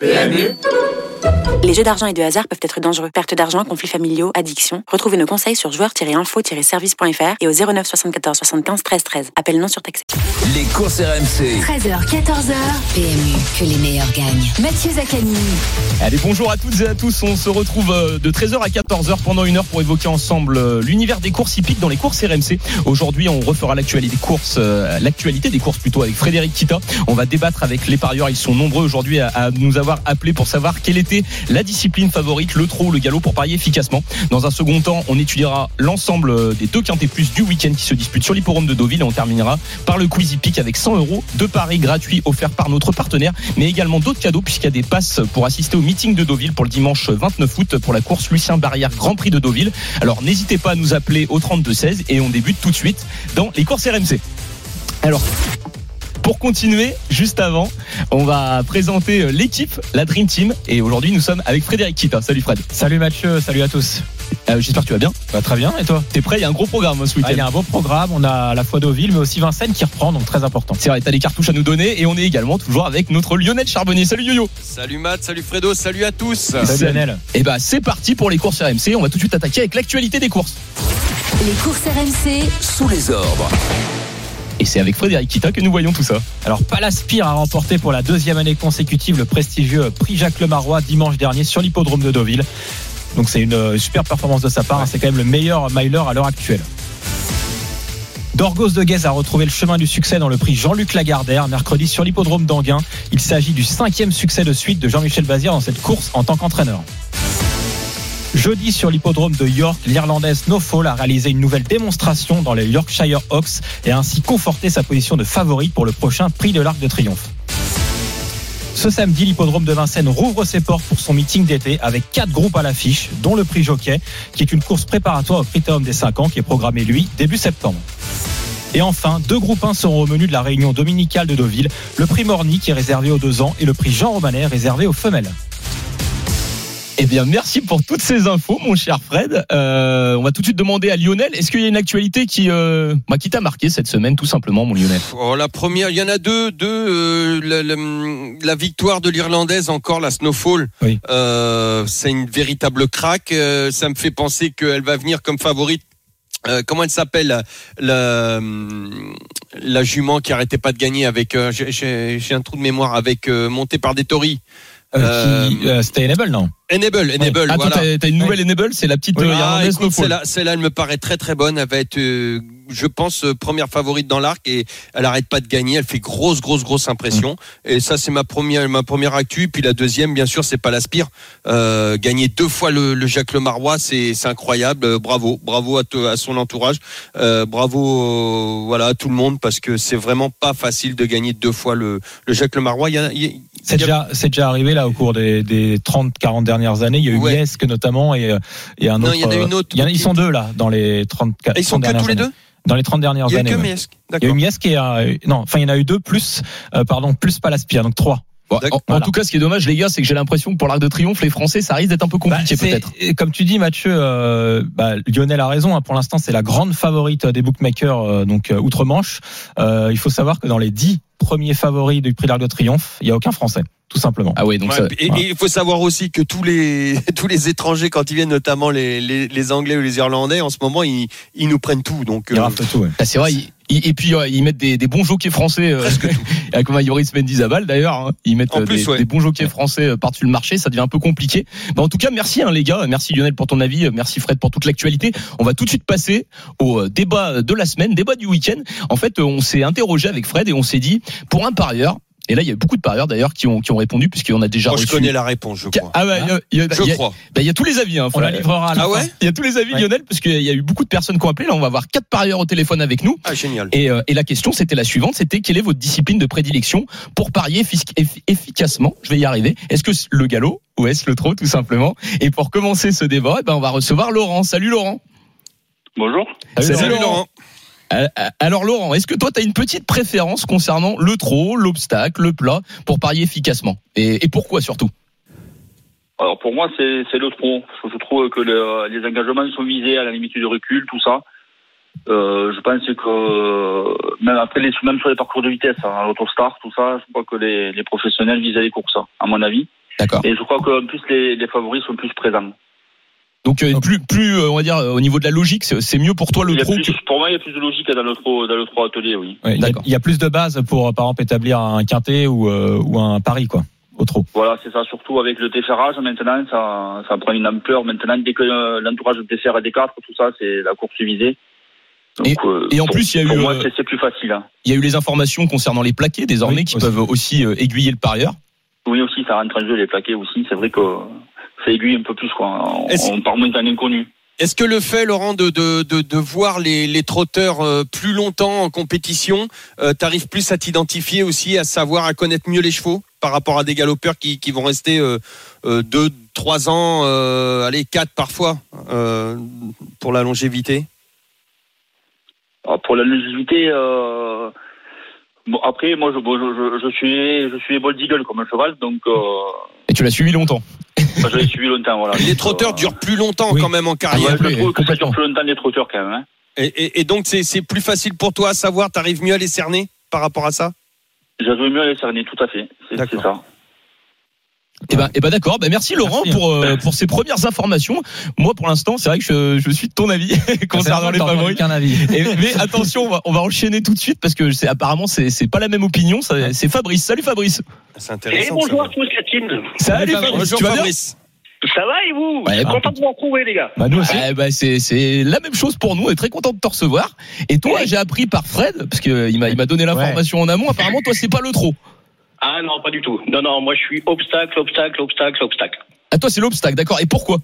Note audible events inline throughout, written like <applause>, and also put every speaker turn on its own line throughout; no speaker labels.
PMU les jeux d'argent et de hasard peuvent être dangereux. Perte d'argent, conflits familiaux, addiction. Retrouvez nos conseils sur joueurs-info-service.fr et au 09 74 75 13 13. Appel non surtaxé.
Les courses RMC.
13h, 14h. PMU, que les meilleurs gagnent. Mathieu Zaccani.
Allez, bonjour à toutes et à tous. On se retrouve euh, de 13h à 14h pendant une heure pour évoquer ensemble euh, l'univers des courses hippiques dans les courses RMC. Aujourd'hui, on refera l'actualité des courses, euh, l'actualité des courses plutôt avec Frédéric Kita. On va débattre avec les parieurs. Ils sont nombreux aujourd'hui à, à nous avoir appelés pour savoir quelle était la discipline favorite, le trot, le galop pour parier efficacement. Dans un second temps, on étudiera l'ensemble des deux quintés plus du week-end qui se disputent sur l'hipporome de Deauville et on terminera par le quiz hippique avec 100 euros de paris gratuits offerts par notre partenaire, mais également d'autres cadeaux puisqu'il y a des passes pour assister au meeting de Deauville pour le dimanche 29 août pour la course Lucien Barrière Grand Prix de Deauville. Alors n'hésitez pas à nous appeler au 32 16 et on débute tout de suite dans les courses RMC. Alors, pour continuer, juste avant, on va présenter euh, l'équipe, la Dream Team. Et aujourd'hui, nous sommes avec Frédéric Kita. Salut Fred.
Salut Mathieu, salut à tous.
Euh, J'espère que tu vas bien.
Bah, très bien, et toi?
T'es prêt? Il y a un gros programme ce week-end.
Ah, Il y a un beau programme, on a à la fois Deauville, mais aussi Vincennes qui reprend, donc très important.
C'est vrai, t'as des cartouches à nous donner et on est également toujours avec notre Lionel Charbonnier. Salut Yo-Yo.
Salut Matt, salut Fredo, salut à tous.
Salut Lionel.
Et bah c'est parti pour les courses RMC. On va tout de suite attaquer avec l'actualité des courses.
Les courses RMC.
Sous les ordres.
Et c'est avec Frédéric Kita que nous voyons tout ça.
Alors, Palaspire a remporté pour la deuxième année consécutive le prestigieux prix Jacques Lemarois dimanche dernier sur l'hippodrome de Deauville. Donc, c'est une euh, super performance de sa part. C'est quand même le meilleur miler à l'heure actuelle. Dorgos de Guez a retrouvé le chemin du succès dans le prix Jean-Luc Lagardère mercredi sur l'hippodrome d'Anguin. Il s'agit du cinquième succès de suite de Jean-Michel Bazir dans cette course en tant qu'entraîneur. Jeudi sur l'hippodrome de York, l'Irlandaise No Fall a réalisé une nouvelle démonstration dans les Yorkshire Oaks et a ainsi conforté sa position de favorite pour le prochain prix de l'Arc de Triomphe. Ce samedi, l'hippodrome de Vincennes rouvre ses portes pour son meeting d'été avec quatre groupes à l'affiche, dont le prix Jockey, qui est une course préparatoire au Critérium des 5 ans qui est programmé, lui, début septembre. Et enfin, deux groupes 1 seront au menu de la réunion dominicale de Deauville, le prix Morny qui est réservé aux 2 ans et le prix Jean Romanet réservé aux femelles.
Eh bien, merci pour toutes ces infos, mon cher Fred. Euh, on va tout de suite demander à Lionel. Est-ce qu'il y a une actualité qui, euh, bah, qui t'a marqué cette semaine, tout simplement, mon Lionel?
Oh, la première, il y en a deux, deux. euh, la, la- la victoire de l'Irlandaise encore, la Snowfall.
Oui.
Euh, c'est une véritable craque. Euh, ça me fait penser qu'elle va venir comme favorite. Euh, comment elle s'appelle la, la, jument qui arrêtait pas de gagner avec euh, j'ai un trou de mémoire avec euh, montée par des tories
Euh, qui,
Euh,
euh, C'était Enable, non
Enable Enable
Ah,
voilà
t'as t'as une nouvelle Enable, c'est la petite
Ah,
Irlandaise
écoute,
Snowfall.
celle-là, celle-là, elle me paraît très très bonne. Elle va être, je pense, euh, première favorite dans l'arc et elle arrête pas de gagner. Elle fait grosse grosse grosse impression.
Mm.
Et ça, c'est ma première ma première actu. Puis la deuxième, bien sûr, c'est pas l'Aspire. Euh, gagner deux fois le, le Jacques Lemarois, c'est c'est incroyable. Euh, bravo, bravo à, te- à son entourage. Euh, bravo, euh, voilà, à tout le monde parce que c'est vraiment pas facile de gagner deux fois le, le Jacques Lemarois. Il y a, il y a-
C'est déjà, c'est déjà arrivé là au cours des, des 30-40 dernières années. Il y a eu
Ouais.
Notamment et, et un
Non,
autre.
il y en a une autre
il y en a- ils sont deux là dans les 30,
ils sont
30
que tous les
années.
deux?
Dans les 30 dernières
Il y a
années.
que.
Il y a eu
D'accord.
Miesque et euh, non, enfin il y en a eu deux plus, euh, pardon, plus Palaspire, donc trois.
Bon, en, tout cas, ce qui est dommage, les gars, c'est que j'ai l'impression que pour l'Arc de Triomphe, les Français, ça risque d'être un peu compliqué,
Bah, c'est-
peut-être.
et Comme tu dis, Mathieu, euh, bah, Lionel a raison. hein, pour l'instant, c'est la grande favorite des bookmakers, euh, donc euh, outre-Manche. Euh, il faut savoir que dans les dix premiers favoris du Prix de l'Arc de Triomphe, il y a aucun Français, tout simplement.
Ah oui, donc
Ouais,
ça,
et et il faut savoir aussi que tous les <laughs> tous les étrangers quand ils viennent, notamment les, les, les Anglais ou les Irlandais, en ce moment ils, ils nous prennent tout. Donc euh,
tout. ouais.
Ah, c'est vrai. Et puis euh, ils mettent des, des bons jockeys français, euh, comme à Yoris Mendizabal d'ailleurs. hein. Ils mettent
En
euh,
plus,
des,
ouais.
des bons jockeys français par-dessus le marché. Ça devient un peu compliqué. Bah, en tout cas, merci hein, les gars. Merci Lionel pour ton avis. Merci Fred pour toute l'actualité. On va tout de suite passer au débat de la semaine, débat du week-end. En fait, on s'est interrogé avec Fred et on s'est dit pour un parieur. Et là, il y a beaucoup de parieurs d'ailleurs qui ont, qui ont répondu puisqu'on a déjà
moi, je connais la réponse, je crois.
Ah ouais, il y a- il y a-
Je
il y a-
crois.
bah, il y a tous les avis. Hein,
On la livrera à la
Ah ouais
Il y a tous les avis,
Ouais.
Lionel, parce qu'il y a eu beaucoup de personnes qui ont appelé. Là, on va avoir quatre parieurs au téléphone avec nous.
Ah génial.
Et, euh, et la question, c'était la suivante, c'était quelle est votre discipline de prédilection pour parier effic- eff- efficacement? Je vais y arriver. Est-ce que c'est le galop ou est-ce le trot, tout simplement? Et pour commencer ce débat, eh ben, on va recevoir Laurent. Salut Laurent.
Bonjour.
Salut,
Salut
Laurent.
Laurent.
Euh, euh, Alors Laurent, est-ce que toi, tu as une petite préférence concernant le trot, l'obstacle, le plat, pour parier efficacement? Et, et pourquoi surtout?
Alors pour moi, c'est le que je trouve que le- les engagements sont visés à la limite du recul, tout ça. Euh, je pense que même après les même sur les parcours de vitesse, hein, l'autostar, tout ça, je crois que les, les professionnels visaient les courses, hein, à mon avis.
D'accord.
Et je crois qu'en plus les, les favoris sont plus présents.
Donc euh, plus, plus, euh, on va dire, euh, au niveau de la logique, c'est mieux pour toi le
plus,
que-
Pour moi, il y a plus de logique dans le trop dans le trop atelier, oui.
Ouais, il, y a,
D'accord.
il y a plus de bases pour, par exemple, établir un quintet ou, euh, ou un pari, quoi, au trot.
Voilà, c'est ça. Surtout avec le déferrage, maintenant, ça, ça prend une ampleur. Maintenant, dès que euh, l'entourage de défer est des quatre, tout ça, c'est la course visée. Donc, euh,
et en
pour-
plus, il y a
pour
eu,
moi,
euh,
c'est- plus facile. hein.
Il y a eu les informations concernant les plaqués désormais
Oui,
qui
aussi.
peuvent aussi euh, aiguiller le parieur.
Oui, aussi, ça rentre en jeu les plaqués aussi. C'est vrai que ça aiguille un peu plus, quoi. On,
Est-ce-
on part moins en inconnu.
Est-ce que le fait, Laurent, de, de, de, de voir les, les trotteurs euh, plus longtemps en compétition, euh, t'arrives plus à t'identifier aussi, à savoir, à connaître mieux les chevaux par rapport à des galopeurs qui, qui vont rester euh, euh, deux, trois ans, euh, allez, quatre parfois, euh, pour la longévité?
Alors, pour la longévité, euh, bon, après, moi, je, bon, je, je, je suis, je suis Bold Eagle comme un cheval, donc euh,
Et tu l'as suivi longtemps.
Enfin, je l'ai suivi longtemps. Voilà.
Les trotteurs
euh,
durent plus longtemps
oui.
quand même en
ah,
carrière.
moi, je
oui,
trouve que ça
complètement.
dure plus longtemps les trotteurs quand même. Hein.
Et, et, et donc, c'est c'est plus facile pour toi à savoir, t'arrives mieux à les cerner par rapport à ça?
J'avais mieux à les cerner, tout à fait. C'est ça.
Eh ben, eh ben d'accord. Ben merci Laurent
Merci.
pour euh, pour ces premières informations. Moi, pour l'instant, c'est vrai que je, je suis de ton avis <laughs> concernant les favoris.
avis. <laughs>
Et- mais attention, on va, on va enchaîner tout de suite parce que c'est apparemment c'est c'est pas la même opinion. C'est Fabrice. Salut Fabrice.
C'est
Et
intéressant.
Eh, bonjour à tous, Catine.
Salut
Fabrice.
Fabrice.
Bonjour
Tu vas bien
Fabrice.
Ça va et vous
Ouais,
Je suis
bah,
content de vous retrouver, les gars.
Bah, nous aussi.
Ben, c'est c'est la même chose pour nous. On est très content de te recevoir. Et toi, j'ai appris par Fred parce que il m'a il m'a donné l'information en amont. Apparemment, toi, c'est pas le trop.
Ah non, pas du tout. Non, non, moi je suis obstacle, obstacle, obstacle, obstacle.
Ah toi, c'est l'obstacle, d'accord. Et pourquoi?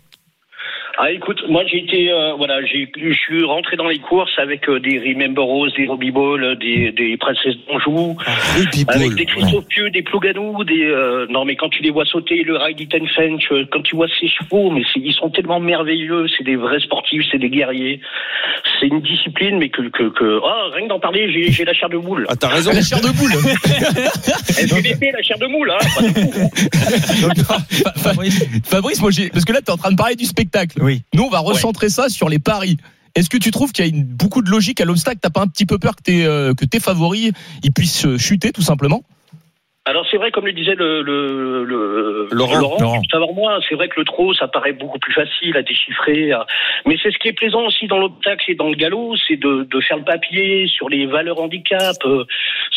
Ah écoute, moi j'ai été, euh, voilà, j'ai, je suis rentré dans les courses avec euh, des Remember Rose, des Robbie Ball, euh, des, des Princesses d'Anjou,
Ruby
avec des Christophe Pieux, des Plouganou, des, euh, non mais quand tu les vois sauter, le Ride Fench, quand tu vois ces chevaux, mais ils sont tellement merveilleux, c'est des vrais sportifs, c'est des guerriers. C'est une discipline, mais que, que, que, ah, rien que d'en parler, j'ai, j'ai la chair de moule.
Ah, t'as raison.
La chair de boule.
LGBT, <laughs> la chair de moule, hein. <laughs> pas du tout.
Donc, Fa- Fabrice,
Fabrice, moi, j'ai parce que là, t'es en train de parler du spectacle.
oui.
Nous, on va recentrer ça sur les paris. Est-ce que tu trouves qu'il y a une- beaucoup de logique à l'obstacle? T'as pas un petit peu peur que tes, euh, que tes favoris ils puissent euh, chuter tout simplement?
Alors c'est vrai, comme le disait le, le, le
Laurent.
Laurent.
juste avant moi, c'est vrai que le trot, ça paraît beaucoup plus facile à déchiffrer. à- Mais c'est ce qui est plaisant aussi dans l'obstacle et dans le galop, c'est de, de faire le papier sur les valeurs handicap. euh,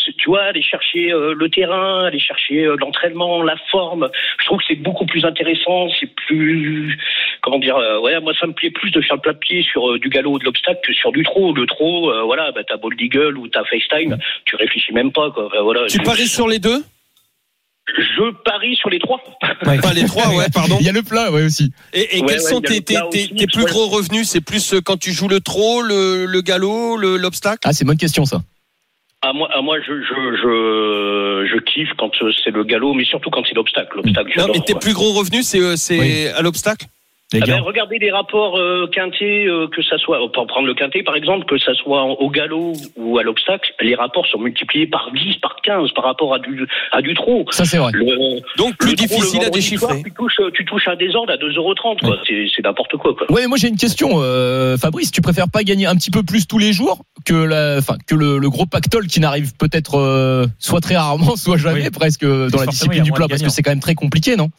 c'est- tu vois, aller chercher euh, le terrain, aller chercher euh, l'entraînement, la forme. Je trouve que c'est beaucoup plus intéressant, c'est plus comment dire. euh, ouais, moi ça me plaît plus de faire le papier sur euh, du galop ou de l'obstacle que sur du trot. Le trot, euh, voilà, bah, t'as Bold Eagle ou t'as FaceTime, tu réfléchis même pas quoi. Enfin, voilà.
Tu
Je-
paries sur les deux?
Je parie sur les trois.
Enfin, les trois, ouais, pardon. <laughs>
Il y a le plat, ouais aussi.
Et, et
Ouais,
quels
ouais,
sont tes, tes, tes,
aussi,
tes plus
ouais.
gros revenus? C'est plus euh, quand tu joues le trot, le, le galop, le- l'obstacle?
Ah, c'est une bonne question ça.
À moi, à moi, je, je, je, je kiffe quand euh, c'est le galop, mais surtout quand c'est l'obstacle. L'obstacle,
Non, mais tes plus gros revenus, c'est euh, c'est
Oui.
à l'obstacle?
Les
Ah ben, regardez les rapports euh, quintés, euh, que ça soit, pour prendre le quintet par exemple, que ça soit au galop ou à l'obstacle, les rapports sont multipliés par 10, par 15 par rapport à du, à du trot.
Ça, c'est vrai.
Le,
Donc plus difficile
le
à
soir,
déchiffrer.
tu, touches, tu touches un désordre à 2,30€, quoi. C'est, c'est n'importe quoi, quoi.
Ouais, moi j'ai une question, euh, Fabrice. Tu préfères pas gagner un petit peu plus tous les jours que la, enfin que le, le gros pactole qui n'arrive peut-être euh, soit très rarement, <laughs> soit jamais
Oui.
presque dans la discipline du plat, parce que c'est quand même très compliqué, non?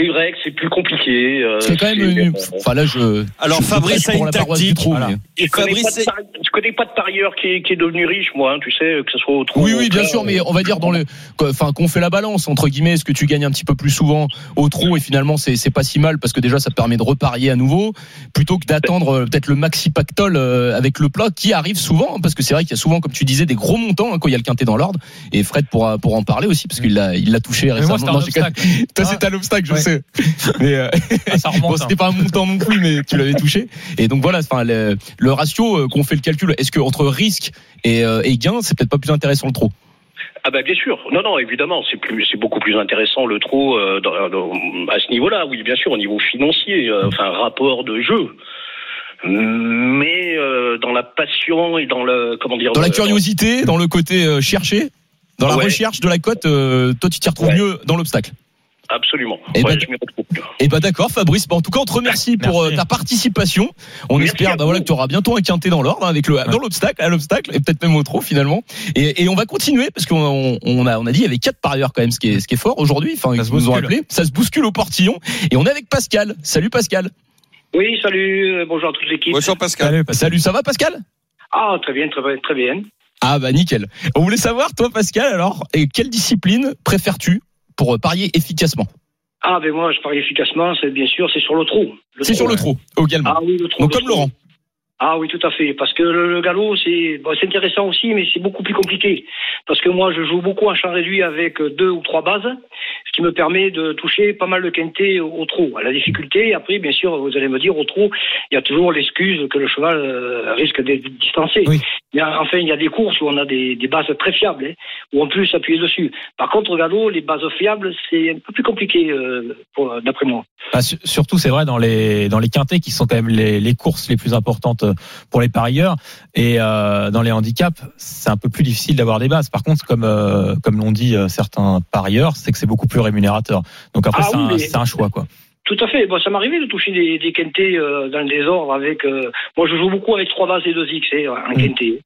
C'est vrai que c'est plus compliqué. euh,
C'est quand même,
c'est-
une- enfin là je.
Alors,
je-
Fabrice a
pour
une
la paroisse du
tactique.
trou,
Voilà.
Et
Je connais,
Fabrice,
pas de
c'est-
pari- je connais pas de parieur qui est, qui est devenu riche, moi, hein, tu sais, que ce soit au trou.
Oui, oui, bien sûr, mais on va dire dans le, enfin, qu'on fait la balance entre guillemets, est-ce que tu gagnes un petit peu plus souvent au trou et finalement c'est c'est pas si mal parce que déjà ça te permet de reparier à nouveau plutôt que d'attendre euh, peut-être le maxi pactole euh, avec le plat qui arrive souvent hein, parce que c'est vrai qu'il y a souvent, comme tu disais, des gros montants hein, quand il y a le quintet dans l'ordre et Fred pourra pour en parler aussi parce qu'il l'a il l'a touché récemment.
moi,
Non, j'ai quand même-
obstacle.
Toi c'était un obstacle, je
Ouais.
sais. Mais euh,
Ah, ça <laughs>
bon, c'était pas un montant non plus, mais tu l'avais touché. Et donc voilà, enfin le, le ratio euh, qu'on fait le calcul, est-ce que entre risque et, euh, et gain, c'est peut-être pas plus intéressant le trop
Ah bah bien sûr. Non non évidemment c'est plus c'est beaucoup plus intéressant le trot euh, dans- dans- à ce niveau-là oui bien sûr au niveau financier euh, enfin rapport de jeu. Mais euh, dans la passion et dans le comment dire
Dans la curiosité, dans le côté euh, cherché, dans la
Ouais.
recherche de la cote, euh, toi tu t'y retrouves
Ouais.
mieux dans l'obstacle.
Absolument.
Eh
Ouais,
ben-. Et bah d'accord Fabrice, Bon, en tout cas on te remercie pour euh, ta participation. On
Merci
espère bah, voilà, que tu auras bientôt un quintet dans l'ordre hein, avec le dans l'obstacle, à l'obstacle et peut-être même au trot finalement. Et, et on va continuer parce qu'on on- on a on a dit il y avait quatre parieurs quand même, ce qui est ce qui est fort aujourd'hui. Enfin
Ça
ils
se
nous ont
bouscule.
appelé, ça se bouscule au portillon et on est avec Pascal. Salut Pascal.
Oui, salut, euh, bonjour à toute l'équipe.
Bonjour Pascal.
Salut, Pascal.
Salut, ça va Pascal?
Ah, très bien, très bien, très bien.
Ah bah nickel. On voulait savoir toi Pascal alors et quelle discipline préfères-tu? Pour euh, parier efficacement
Ah, ben moi, je parie efficacement, c'est bien sûr, c'est sur le trou.
C'est sur le trot également.
Ah oui, le trou.
Donc
le
comme
trou.
Laurent.
Ah oui, tout à fait. Parce que le, le galop, c'est bon, c'est intéressant aussi, mais c'est beaucoup plus compliqué. Parce que moi, je joue beaucoup en champ réduit avec deux ou trois bases, ce qui me permet de toucher pas mal de quintet au, au trot. À la difficulté, après, bien sûr, vous allez me dire, au trot, il y a toujours l'excuse que le cheval euh, risque d'être distancé.
Oui.
A- enfin, il y a des courses où on a des, des bases très fiables, hein, où on peut s'appuyer dessus. Par contre, au galop, les bases fiables, c'est un peu plus compliqué, euh, d'après moi.
Bah, su- surtout, c'est vrai dans les dans les quintés qui sont quand même les, les courses les plus importantes pour les parieurs et euh, dans les handicaps, c'est un peu plus difficile d'avoir des bases. Par contre, comme euh, comme l'ont dit euh, certains parieurs, c'est que c'est beaucoup plus rémunérateur. Donc après,
Ah
c'est
oui,
un,
mais-
c'est un choix quoi.
Tout à fait. Bon, ça m'arrivait de toucher des, des quintés euh, dans le désordre avec. euh, moi, je joue beaucoup avec trois bases et deux X hein, en
Mm.
quintet.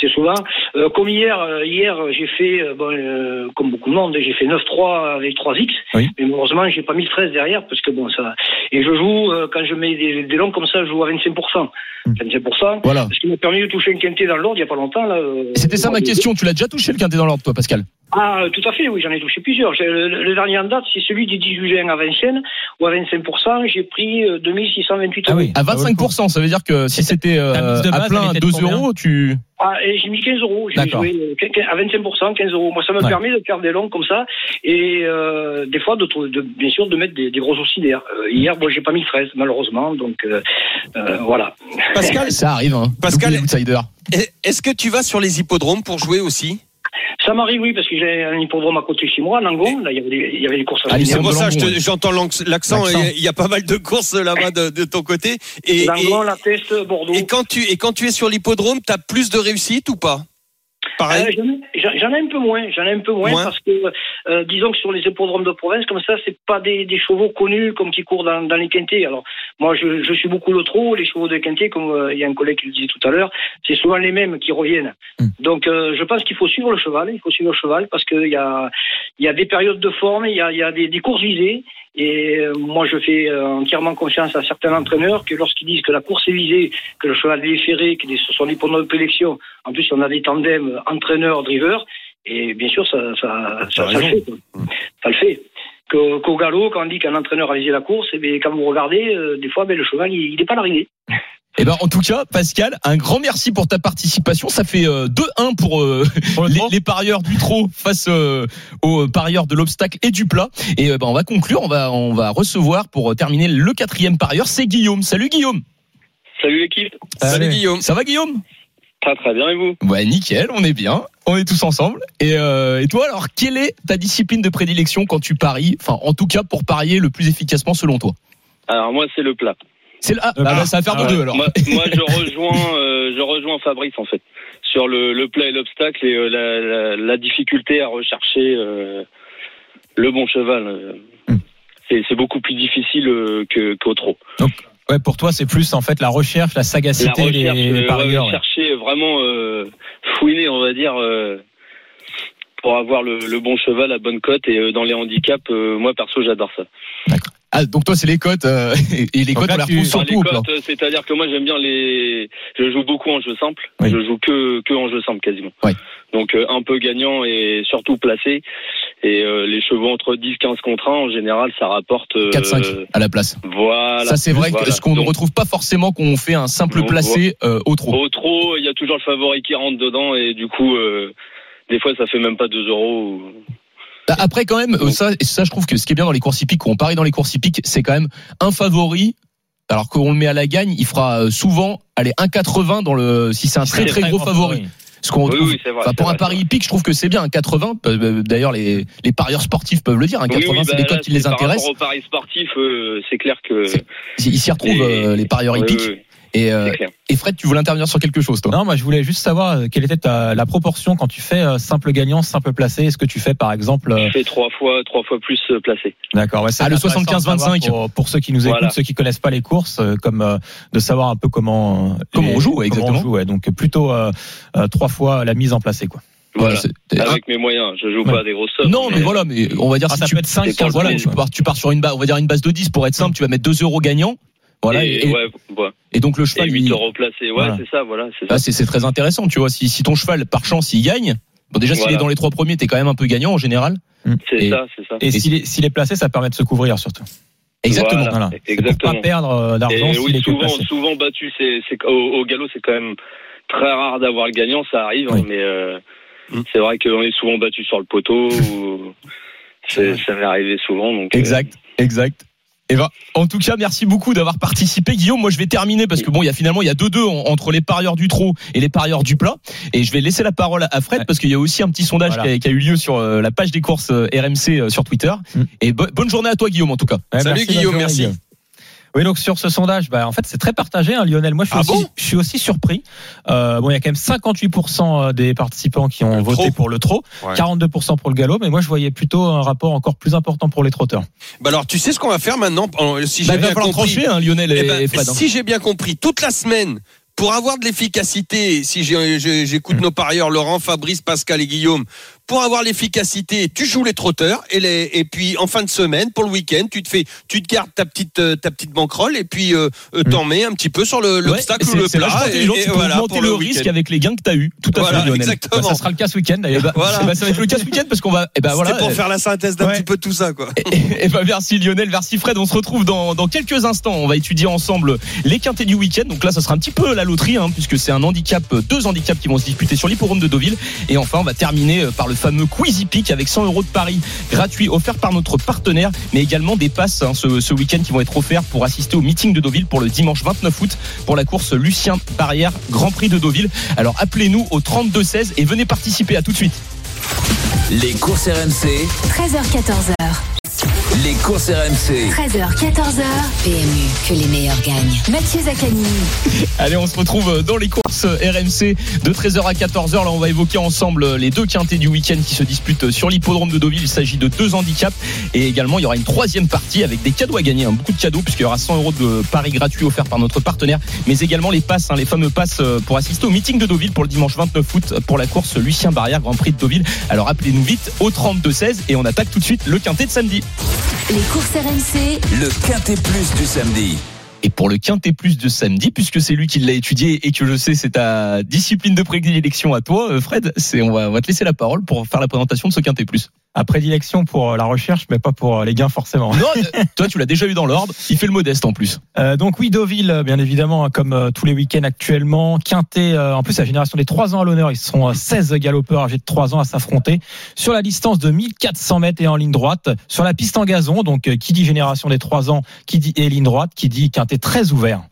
C'est souvent. Euh, comme hier, euh, hier j'ai fait, euh, bon, euh, comme beaucoup de monde, j'ai fait 9-3 avec 3 X.
Oui.
Mais malheureusement, j'ai pas mis le 13 derrière parce que bon, ça. Et je joue euh, quand je mets des, des longs comme ça, je joue à 25%.
Mm.
25%.
Voilà.
Ce qui m'a permis de toucher un quintet dans l'ordre il y a pas longtemps là. euh,
C'était ça ma question. Tu l'as déjà touché le quintet dans l'ordre toi Pascal?
Ah, tout à fait, oui, j'en ai touché plusieurs. J'ai- Le, le dernier en date, c'est celui du 18 juin à Vincennes, où à 25%, j'ai pris euh, 2628
Ah
euros.
oui.
À 25%, ça veut dire que si c'était euh, à plein
elle
à
était de
2
combien
euros, tu.
Ah, et j'ai mis 15 euros. J'ai joué euh, à 25%, 15 euros. Moi, ça me
Ouais.
permet de faire des longs comme ça et euh, des fois, de, trou- de, bien sûr, de mettre des, des gros oscillaires. Euh, hier, moi, j'ai pas mis 13, malheureusement. Donc, euh, euh, voilà.
Pascal,
Ça arrive, hein.
Pascal- est-ce que tu vas sur les hippodromes pour jouer aussi?
Ça m'arrive, oui, parce que j'ai un hippodrome à côté de chez moi, à Langon. Là, il y avait des, il y avait des courses à
Ah,
C'est pour ça, je j'entends l'accent. Il y a pas mal de courses là-bas de, de ton côté. Et,
Langon, La Teste, Bordeaux.
et, et quand tu et quand tu es sur l'hippodrome, t'as plus de réussite ou pas? Pareil.
Euh, j'en ai- un peu moins, j'en ai un peu moins,
Moins.
parce que euh, disons que sur les hippodromes de province, comme ça, c'est pas des, des chevaux connus comme qui courent dans, dans les quintés. Alors moi, je, je suis beaucoup le trot, les chevaux de quintet, comme euh, il y a un collègue qui le disait tout à l'heure, c'est souvent les mêmes qui reviennent.
Mm.
Donc euh, je pense qu'il faut suivre le cheval, il faut suivre le cheval parce qu'il y a il y a des périodes de forme, il y a, il y a des, des courses visées. Et euh, moi, je fais euh, entièrement confiance à certains entraîneurs que lorsqu'ils disent que la course est visée, que le cheval est ferré, que ce sont des hippodromes de prélection, en plus on a des tandems entraîneur-driver, et bien sûr, ça, ça, ça, ça le fait. Ça le fait. Qu'au galop, quand on dit qu'un entraîneur a visé la course, et bien, quand vous regardez, euh, des fois, ben, le cheval, il n'est pas l'arrivée.
Eh ben, en tout cas, Pascal, un grand merci pour ta participation. Ça fait euh, 2-1 pour, euh,
Pour le
les, parieurs du trot face euh, aux parieurs de l'obstacle et du plat. Et euh, ben, on va conclure. On va, on va recevoir pour terminer le quatrième parieur. C'est Guillaume. Salut Guillaume.
Salut l'équipe.
Salut. Guillaume.
Ça va Guillaume?
Très très bien et vous?
Ouais, nickel. On est bien. On est tous ensemble. Et, euh, et toi, alors, quelle est ta discipline de prédilection quand tu paries? Enfin, en tout cas, pour parier le plus efficacement selon toi.
Alors moi c'est le plat.
C'est le- ah,
Le
bah, bah, ça va faire
Ah
de deux alors.
Moi, <laughs> moi, je rejoins euh, je rejoins Fabrice en fait sur le, le plat et l'obstacle et euh, la, la, la difficulté à rechercher euh, le bon cheval. euh.
Hmm.
C'est c'est beaucoup plus difficile euh, que qu'au trot.
Ouais, pour toi, c'est plus en fait la recherche, la
La
sagacité
recherche,
des, des
euh,
parieurs.
ouais, chercher vraiment euh, fouiner, on va dire, euh, pour avoir le, le bon cheval, la bonne cote. Et dans les handicaps, euh, moi perso, j'adore ça.
Ah, donc toi, c'est les cotes. euh, <laughs> et les cotes, on
tu-
retrouve
les
plat.
cotes, euh, c'est-à-dire que moi j'aime bien les. Je joue beaucoup en jeu simple.
Oui.
Je joue que que en jeu simple quasiment.
Oui.
Donc euh, un peu gagnant et surtout placé. Et euh, les chevaux entre 10, 15 contre 1, en général, ça rapporte. euh,
4-5 à la place.
Voilà.
ça, c'est vrai
Voilà.
que ce qu'on ne retrouve pas forcément quand on fait un simple placé euh, au trot.
Au trop, il y a toujours le favori qui rentre dedans et du coup, euh, des fois, ça fait même pas 2 euros. ou-
Bah, Après, quand même, ça, ça, je trouve que ce qui est bien dans les courses hippiques, quand on parie dans les courses hippiques, c'est quand même un favori. Alors qu'on le met à la gagne, il fera euh, souvent, allez, 1,80 dans le, si c'est un très très gros favori. Ce qu'on
Oui.
Enfin, pour un pari hippique, je trouve que c'est bien. Un 80, euh, d'ailleurs, les, les parieurs sportifs peuvent le dire. Un
Oui,
80,
oui,
c'est
bah,
des
là,
cotes qui les
par
intéressent.
rapport au pari sportif, euh, c'est clair que.
Ils s'y retrouvent,
Et-
euh, les parieurs hippiques. Et, euh, et Fred, tu voulais intervenir sur quelque chose, toi?
Non, moi je voulais juste savoir euh, quelle était ta- la proportion quand tu fais euh, simple gagnant, simple placé? Est-ce que tu fais par exemple euh,
Je fais trois fois, trois fois plus placé.
D'accord, ouais, c'est
Ah, le
intéressant de
75-25.
savoir Pour, pour ceux qui nous écoutent,
Voilà.
ceux qui connaissent pas les courses, euh, comme euh, de savoir un peu comment euh,
Comment on joue, ouais,
comment
exactement.
on joue, ouais. donc plutôt euh, euh, trois fois la mise en placé, quoi.
Voilà. Avec mes moyens. Je joue
Ouais.
pas à des grosses sommes.
Non, mais voilà, mais on va dire
Ah,
si
ça
tu,
peut être 5,
c'est pour
15
le
voilà, tu pars, tu pars sur une base, on va dire une base de 10 pour être simple, tu vas mettre 2 euros gagnants. Voilà,
et,
et,
ouais, ouais.
et donc le
Et
cheval,
8
il-
euros placés. Ouais,
Voilà.
c'est ça, voilà. C'est ça.
là, c'est c'est très intéressant, tu vois. Si, si ton cheval, par chance, il gagne, bon, déjà, s'il
Voilà.
est dans les trois premiers, t'es quand même un peu gagnant en général.
C'est
et-
ça, c'est ça.
Et,
Et
s'il est, s'il est placé, ça permet de se couvrir surtout.
Exactement.
Voilà,
Voilà. C'est Pour
Exactement.
pas perdre euh, d'argent
Et
s'il
oui,
est
souvent,
placé.
souvent battu, c'est, c'est au, au galop, c'est quand même très rare d'avoir le gagnant, ça arrive,
Oui.
hein, mais euh,
Mm.
c'est vrai qu'on est souvent battu sur le poteau. ou- <laughs> c'est, ça m'est arrivé souvent. Donc, euh,
Exact, Et ben, en tout cas, merci beaucoup d'avoir participé, Guillaume. Moi, je vais terminer parce que bon, il y a finalement il y a deux deux en- entre les parieurs du trot et les parieurs du plat. Et je vais laisser la parole à Fred
Ouais.
parce qu'il y a aussi un petit sondage
Voilà.
qui, a, qui a eu lieu sur euh, la page des courses euh, RMC euh, sur Twitter.
Mm.
Et bo- bonne journée à toi, Guillaume, en tout cas.
Ouais,
Salut,
merci,
Guillaume,
journée,
merci.
Oui, donc sur ce sondage, bah, en fait, c'est très partagé, hein, Lionel. Moi, je suis,
Ah
aussi,
bon
je suis aussi surpris. Euh, bon, il y a quand même 58% des participants qui ont
Le
voté pour le trot,
Ouais.
42% pour le galop, mais moi, je voyais plutôt un rapport encore plus important pour les trotteurs.
Bah alors, tu sais ce qu'on va faire maintenant En- Si
Bah,
j'ai
il va
bien
falloir
compris.
trancher, hein, Lionel et,
Eh ben,
et Fred. hein.
si j'ai bien compris, toute la semaine, pour avoir de l'efficacité, si j'écoute nos parieurs, Laurent, Fabrice, Pascal et Guillaume, pour avoir l'efficacité, tu joues les trotteurs et, les, et puis en fin de semaine, pour le week-end, tu te fais, tu te gardes ta petite, euh, ta petite banquerolle et puis euh, euh, t'en mets un petit peu sur le-
Ouais,
l'obstacle
c'est-
ou le plat.
tu peux augmenter
pour
le,
week-end.
risque avec les gains que tu as eu. Tout à
Voilà,
fait, Lionel.
exactement.
Bah, ça sera le cas ce week-end
Et bah, <laughs>
Voilà.
eh bah, ça va être le cas ce week-end parce qu'on va. Et bah, voilà.
C'était pour faire la synthèse d'un
Ouais.
petit peu tout ça, quoi.
Et bah merci Lionel, merci Fred. On se retrouve dans, dans quelques instants. On va étudier ensemble les quintés du week-end. Donc là, ça sera un petit peu la loterie, hein, puisque c'est un handicap, deux handicaps qui vont se disputer sur l'hippodrome de Deauville. Et enfin, on va terminer euh, par le fameux Quizy Peak avec 100 euros de paris gratuits offerts par notre partenaire, mais également des passes hein, ce, ce week-end qui vont être offerts pour assister au meeting de Deauville pour le dimanche 29 août pour la course Lucien Barrière Grand Prix de Deauville. Alors appelez-nous au 32 16 et venez participer. À tout de suite.
Les courses RMC,
13h14h.
Les courses RMC.
13h, 14h. PMU, que les meilleurs gagnent. Mathieu Zaccani. <laughs>
Allez, on se retrouve dans les courses RMC de 13h à 14h. Là, on va évoquer ensemble les deux quintés du week-end qui se disputent sur l'hippodrome de Deauville. Il s'agit de deux handicaps. Et également, il y aura une troisième partie avec des cadeaux à gagner. hein. Beaucoup de cadeaux, puisqu'il y aura 100 euros de paris gratuits offerts par notre partenaire. Mais également les passes, hein, les fameux passes euh, pour assister au meeting de Deauville pour le dimanche 29 août pour la course Lucien Barrière Grand Prix de Deauville. Alors appelez-nous vite au 32 16 et on attaque tout de suite le quintet de samedi.
Les courses RMC.
Le Quintet Plus du samedi.
Et pour le quintet plus de samedi, puisque c'est lui qui l'a étudié et que je sais c'est ta discipline de prédilection à toi, euh, Fred, c'est on va, on va te laisser la parole pour faire la présentation de ce quintet plus.
À prédilection pour la recherche, mais pas pour les gains forcément.
Non, euh, toi tu l'as déjà eu dans l'ordre. Il fait le modeste en plus.
Euh, donc oui, Deauville, bien évidemment, comme euh, tous les week-ends actuellement. Quintet, euh, en plus la génération des 3 ans à l'honneur, ils seront euh, 16 galopeurs âgés de 3 ans à s'affronter sur la distance de 1400 mètres et en ligne droite, sur la piste en gazon. Donc euh, qui dit génération des 3 ans, qui dit et ligne droite, qui dit Quintet très ouvert.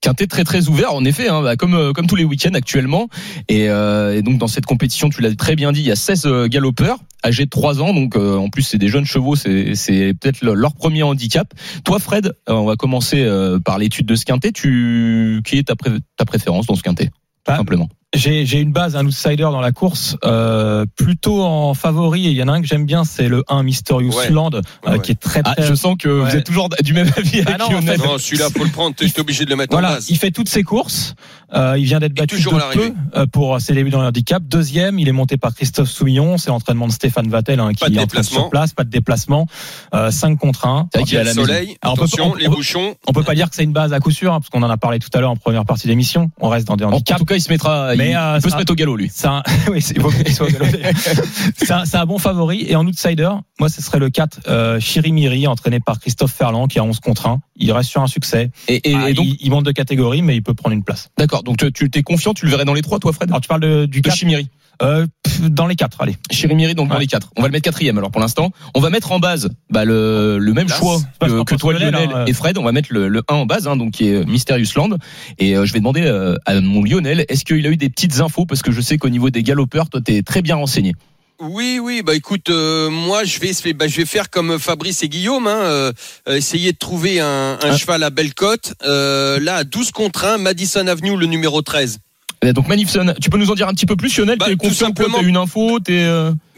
Quintet très très ouvert en effet, hein, bah, comme euh, comme tous les week-ends actuellement. Et, euh, et donc dans cette compétition, tu l'as très bien dit, il y a 16 euh, galopeurs âgés de 3 ans. Donc euh, en plus c'est des jeunes chevaux, c'est c'est peut-être le- leur premier handicap. Toi Fred, on va commencer euh, par l'étude de ce quintet. Tu qui est ta pré- ta préférence dans ce quintet tout
Bah,
simplement?
J'ai j'ai une base, un outsider dans la course, euh, plutôt en favori. Et il y en a un que j'aime bien, c'est le 1 Mysterious
Ouais.
Land, euh,
Ouais.
qui est très
Ah,
très
je sens que vous êtes toujours du même avis avec
Ah non, en fait,
Non, celui-là, faut le prendre. T'es t'es obligé de le mettre en
Voilà,
base.
il fait toutes ses courses. Euh, il vient d'être battu
toujours
de peu euh, pour ses débuts dans le handicap. Deuxième, il est monté par Christophe Soumillon. C'est l'entraînement de Stéphane Vattel hein, qui
Pas de
est sur place, pas de déplacement. Euh, 5 contre 1.
C'est vrai qu'il est à
le
la maison.
soleil,
Alors, on peut
attention,
on-
les
on-
bouchons.
On peut pas dire que c'est une base à coup sûr, hein, parce qu'on en a parlé tout à l'heure en première partie d'émission. On reste dans des
En, en
handicaps.
tout cas, il se mettra, il,
Mais, euh,
il peut
ça-
se mettre au galop lui.
C'est un, <laughs> oui, <laughs> c'est, il un, bon favori. Et en outsider, moi, ce serait le 4, euh, Chirimiri, entraîné par Christophe Ferland, qui a 11 contre 1. Il reste sur un succès.
Et, et-
Ah,
et donc,
il, il monte de catégorie, mais il peut prendre une place.
d'accord. Donc tu, tu t'es confiant, tu le verrais dans les trois, toi, Fred?
Alors, tu parles de, du
De
4,
Chimiri.
Euh, dans les 4, allez.
Chirimiri, donc dans les quatre. On va le mettre quatrième. Alors pour l'instant, on va mettre en base bah, le, le même
Place.
choix que, que toi,
Lionel,
Lionel
hein, euh.
et Fred. On va mettre le, le 1 en base, hein, donc qui est Mysterious Land. Et euh, je vais demander euh, à mon Lionel, est-ce qu'il a eu des petites infos? Parce que je sais qu'au niveau des galopeurs, toi, t'es très bien renseigné.
Oui, oui, bah écoute, euh, moi je vais, bah, je vais faire comme Fabrice et Guillaume, hein, euh, euh, essayer de trouver un, un
Ah.
cheval à belle cote. Euh, là, à 12 contre 1, Madison Avenue, le numéro 13.
Donc Manifson, tu peux nous en dire un petit peu plus, Lionel?
Bah,
T'es
tout simplement-
T'as une info T'es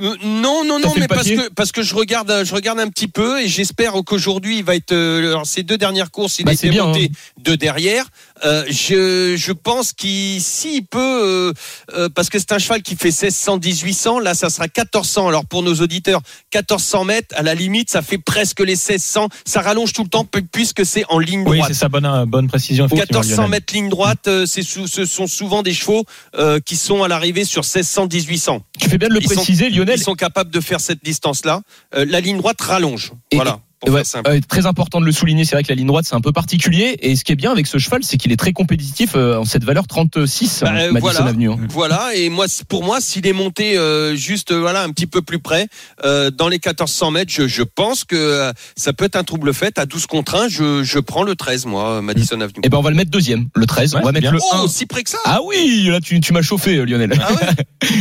euh,
non, non, non, mais parce que parce que je regarde, je regarde un petit peu et j'espère qu'aujourd'hui il va être. euh, alors ces deux dernières courses, il
Bah,
été
bien,
monté de derrière. Euh, je je pense qu'il s'il peut euh, euh, parce que c'est un cheval qui fait 1600, 1800. Là, ça sera 1400. Alors pour nos auditeurs, 1400 mètres, à la limite, ça fait presque les 1600. Ça rallonge tout le temps pu- puisque c'est en ligne
Oui,
droite.
c'est sa bonne, bonne précision. effectivement,
1400
Lionel.
mètres ligne droite, euh, c'est ce sont souvent des chevaux euh, qui sont à l'arrivée sur 1600, 1800.
Tu fais bien de le
Ils sont-
préciser, Lionel.
Ils sont capables de faire cette distance-là. Euh, la ligne droite rallonge.
Et-
voilà. Pour
Ouais, euh, très important de le souligner, c'est vrai que la ligne droite c'est un peu particulier et ce qui est bien avec ce cheval c'est qu'il est très compétitif euh, en cette valeur 36
Bah,
hein,
euh,
Madison
voilà.
Avenue. hein.
Voilà. Et moi, pour moi, s'il est monté euh, juste, euh, voilà, un petit peu plus près, euh, dans les 1400 mètres, je, je pense que euh, ça peut être un trouble fait. À 12 contre 1, je, je prends le 13, moi, euh, Madison Avenue.
Et ben on va le mettre deuxième, le 13.
Ouais,
on va mettre
bien.
le
Oh,
1.
si près que ça
Ah oui, là tu, tu m'as chauffé euh, Lionel.
Ah ouais <laughs>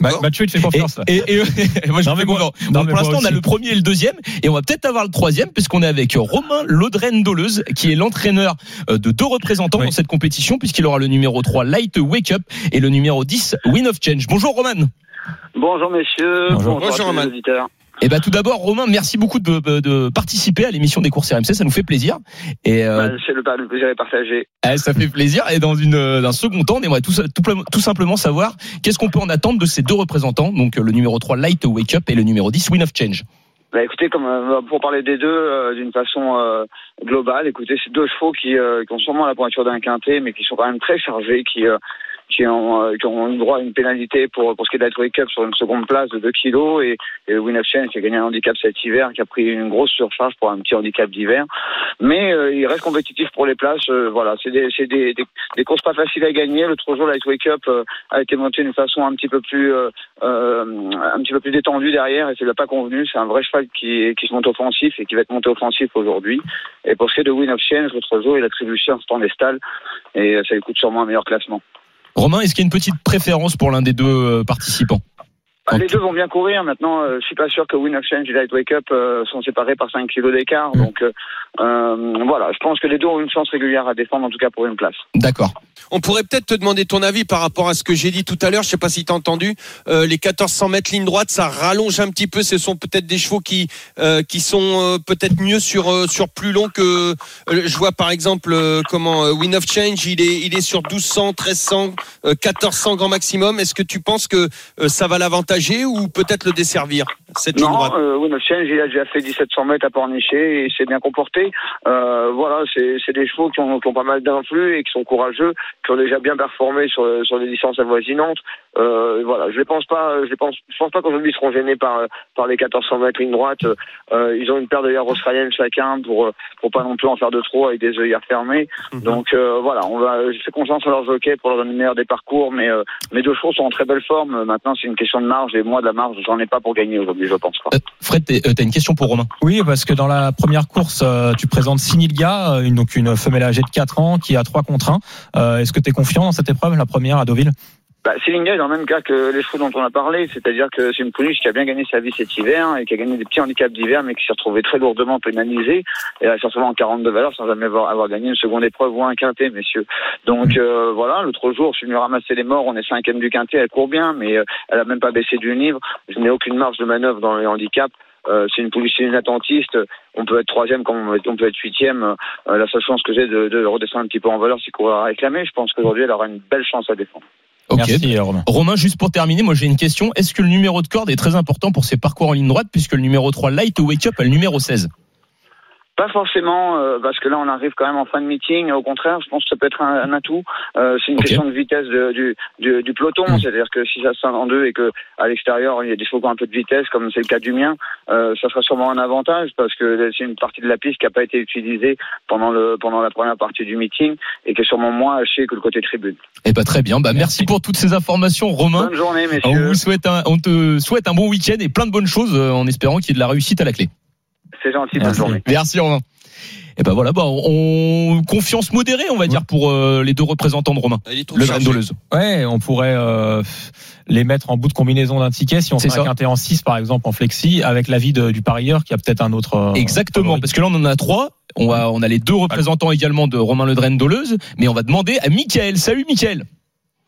D'accord.
Mathieu, il te fait
Et,
confiance. là.
et- et- et <laughs> moi, je
Non,
fais
mais moi- non, mais
pour l'instant, on a le premier et le deuxième, et on va peut-être avoir le troisième, puisqu'on est avec Romain Laudren Doleuse, qui est l'entraîneur euh, de deux représentants
Oui.
dans cette compétition, puisqu'il aura le numéro 3 Light Wake Up et le numéro 10 Win of Change. Bonjour Roman.
Bonjour messieurs,
Bonjour.
bonjour,
Roman.
Et ben tout d'abord, Romain, merci beaucoup de, de- de participer à l'émission des courses RMC, ça nous fait plaisir. Et euh,
Bah, c'est le, le plaisir est partagé.
eh, ça fait plaisir. Et dans une euh, un second temps, on aimerait tout, tout, tout simplement savoir qu'est-ce qu'on peut en attendre de ces deux représentants, donc le numéro 3 Light Wake Up et le numéro 10 Win of Change.
Bah, écoutez, comme euh, pour parler des deux euh, d'une façon euh, globale, écoutez, c'est deux chevaux qui, euh, qui ont sûrement la pointure d'un quintet, mais qui sont quand même très chargés, qui euh, qui ont, euh, qui ont eu droit à une pénalité pour, pour ce qui est de la Wake Up sur une seconde place de 2 kilos et, et Win of Change qui a gagné un handicap cet hiver, qui a pris une grosse surcharge pour un petit handicap d'hiver. Mais euh, il reste compétitif pour les places. euh, voilà, c'est des, c'est des, des, des courses pas faciles à gagner. L'autre jour, la Wake Up euh, a été montée d'une façon un petit peu plus euh, euh, un petit peu plus détendue derrière et ça lui a pas convenu. C'est un vrai cheval qui, qui se monte offensif et qui va être monté offensif aujourd'hui. Et pour ce qui est de Win of Change, l'autre jour, il a trébuché en stand des stalles et ça lui coûte sûrement un meilleur classement.
Romain, est-ce qu'il y a une petite préférence pour l'un des deux euh, participants?
Ah, les deux vont bien courir. Maintenant, euh, je suis pas sûr que Win of Change et Light Wake Up euh, sont séparés par 5 kilos d'écart. Donc euh, euh, voilà, je pense que les deux ont une chance régulière à défendre, en tout cas pour une place.
D'accord.
On pourrait peut-être te demander ton avis par rapport à ce que j'ai dit tout à l'heure. Je sais pas si tu as entendu. Euh, les 1400 mètres ligne droite, ça rallonge un petit peu. Ce sont peut-être des chevaux qui euh, qui sont euh, peut-être mieux sur euh, sur plus long que. euh, je vois par exemple euh, comment euh, Win of Change, il est il est sur 1200, 1300, euh, 1400 grand maximum. Est-ce que tu penses que euh, ça va ou peut-être le desservir cette ligne droite
euh, Win of Change, il a déjà fait 1700 mètres à Pornichet et s'est bien comporté. Euh, voilà, c'est des chevaux qui ont, qui ont pas mal d'influx et qui sont courageux, qui ont déjà bien performé sur, sur des distances avoisinantes. Euh, voilà, je ne pense pas, je les pense, je pense pas qu'aujourd'hui ils seront gênés par par les 1400 mètres ligne droite. Ils ont une paire d'œillères australiennes chacun pour pour pas non plus en faire de trop avec des œillères fermées.
Mhm.
Donc voilà, on va, je fais confiance à leurs jockeys pour leur donner le meilleur des parcours, mais mes deux chevaux sont en très belle forme. Maintenant, c'est une question de marge et moi de la marge, j'en ai pas pour gagner aujourd'hui, je pense pas.
Euh, Fred, t'es- euh, t'as une question pour Romain?
Oui, parce que dans la première course, euh, tu présentes Sinilga, euh, une- donc une femelle âgée de 4 ans qui a 3 contre 1. Euh, Est-ce que tu es confiant dans cette épreuve, la première à Deauville?
Bah, Selinga est dans le même cas que les chevaux dont on a parlé, c'est-à-dire que c'est une pouliche qui a bien gagné sa vie cet hiver et qui a gagné des petits handicaps d'hiver, mais qui s'est retrouvée très lourdement pénalisée. Et elle s'est retrouvée en 42 valeurs sans jamais avoir, avoir gagné une seconde épreuve ou un quintet, messieurs. Donc euh, voilà, l'autre jour, je suis venu ramasser les morts, on est cinquième du quintet, elle court bien, mais euh, elle a même pas baissé du livre. Je n'ai aucune marge de manœuvre dans les handicaps. Euh, c'est une pouliche inattentiste. On peut être troisième comme on peut- on peut être huitième. Euh, la seule chance que j'ai de, de redescendre un petit peu en valeur, c'est courir à réclamer. Je pense qu'aujourd'hui, elle aura une belle chance à défendre.
Ok.
Merci, Romain.
Romain, juste pour terminer, moi j'ai une question. Est-ce que le numéro de corde est très important pour ces parcours en ligne droite, puisque le numéro 3 Light Wake Up a le numéro 16
Pas forcément, euh, parce que là on arrive quand même en fin de meeting. Au contraire, je pense que ça peut être un, un atout. Euh, c'est une question de vitesse de- du, du, du peloton,
Mm.
c'est-à-dire que si ça se en deux et que à l'extérieur il y a des chevaux qui ont un peu de vitesse, comme c'est le cas du mien, euh, ça sera sûrement un avantage parce que c'est une partie de la piste qui n'a pas été utilisée pendant le pendant la première partie du meeting et qui est sûrement moins hachée que le côté tribune.
Eh ben très bien. Bah merci pour toutes ces informations, Romain.
Bonne journée,
On
messieurs.
vous souhaite un, on te souhaite un bon week-end et plein de bonnes choses euh, en espérant qu'il y ait de la réussite à la clé.
C'est gentil. Bonne
Merci.
journée.
Merci Romain. Et ben voilà, bah, on confiance modérée, on va dire, pour euh, les deux représentants de Romain. Le
chargé.
Drendoleuse.
Ouais, on pourrait euh, les mettre en bout de combinaison d'un ticket si on fait un quintet en 6 par exemple en flexi avec l'avis du parieur qui a peut-être un autre. euh,
Exactement,
favori.
parce que là on en a trois. On, va, on a les deux représentants également de Romain Le Drendoleuse, mais on va demander à Michael. Salut Michael.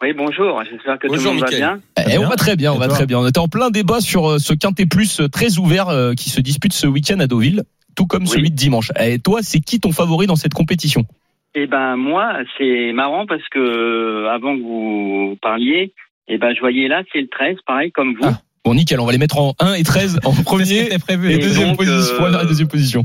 Oui, bonjour. J'espère que
Bonjour,
tout le monde
Mickaël.
va bien.
Eh, on va très bien, on va très bien. On était en plein débat sur euh, ce quintet plus euh, très ouvert euh, qui se dispute ce week-end à Deauville, tout comme
Oui.
celui de dimanche. Et toi, c'est qui ton favori dans cette compétition?
Eh ben moi, c'est marrant parce que avant que vous parliez, eh ben je voyais là, c'est le 13, pareil comme vous.
Ah, Bon, nickel, on va les mettre en 1 et 13 en <laughs> premier
prévu.
et
Et
deuxième
donc,
position.
euh,
et deuxième position.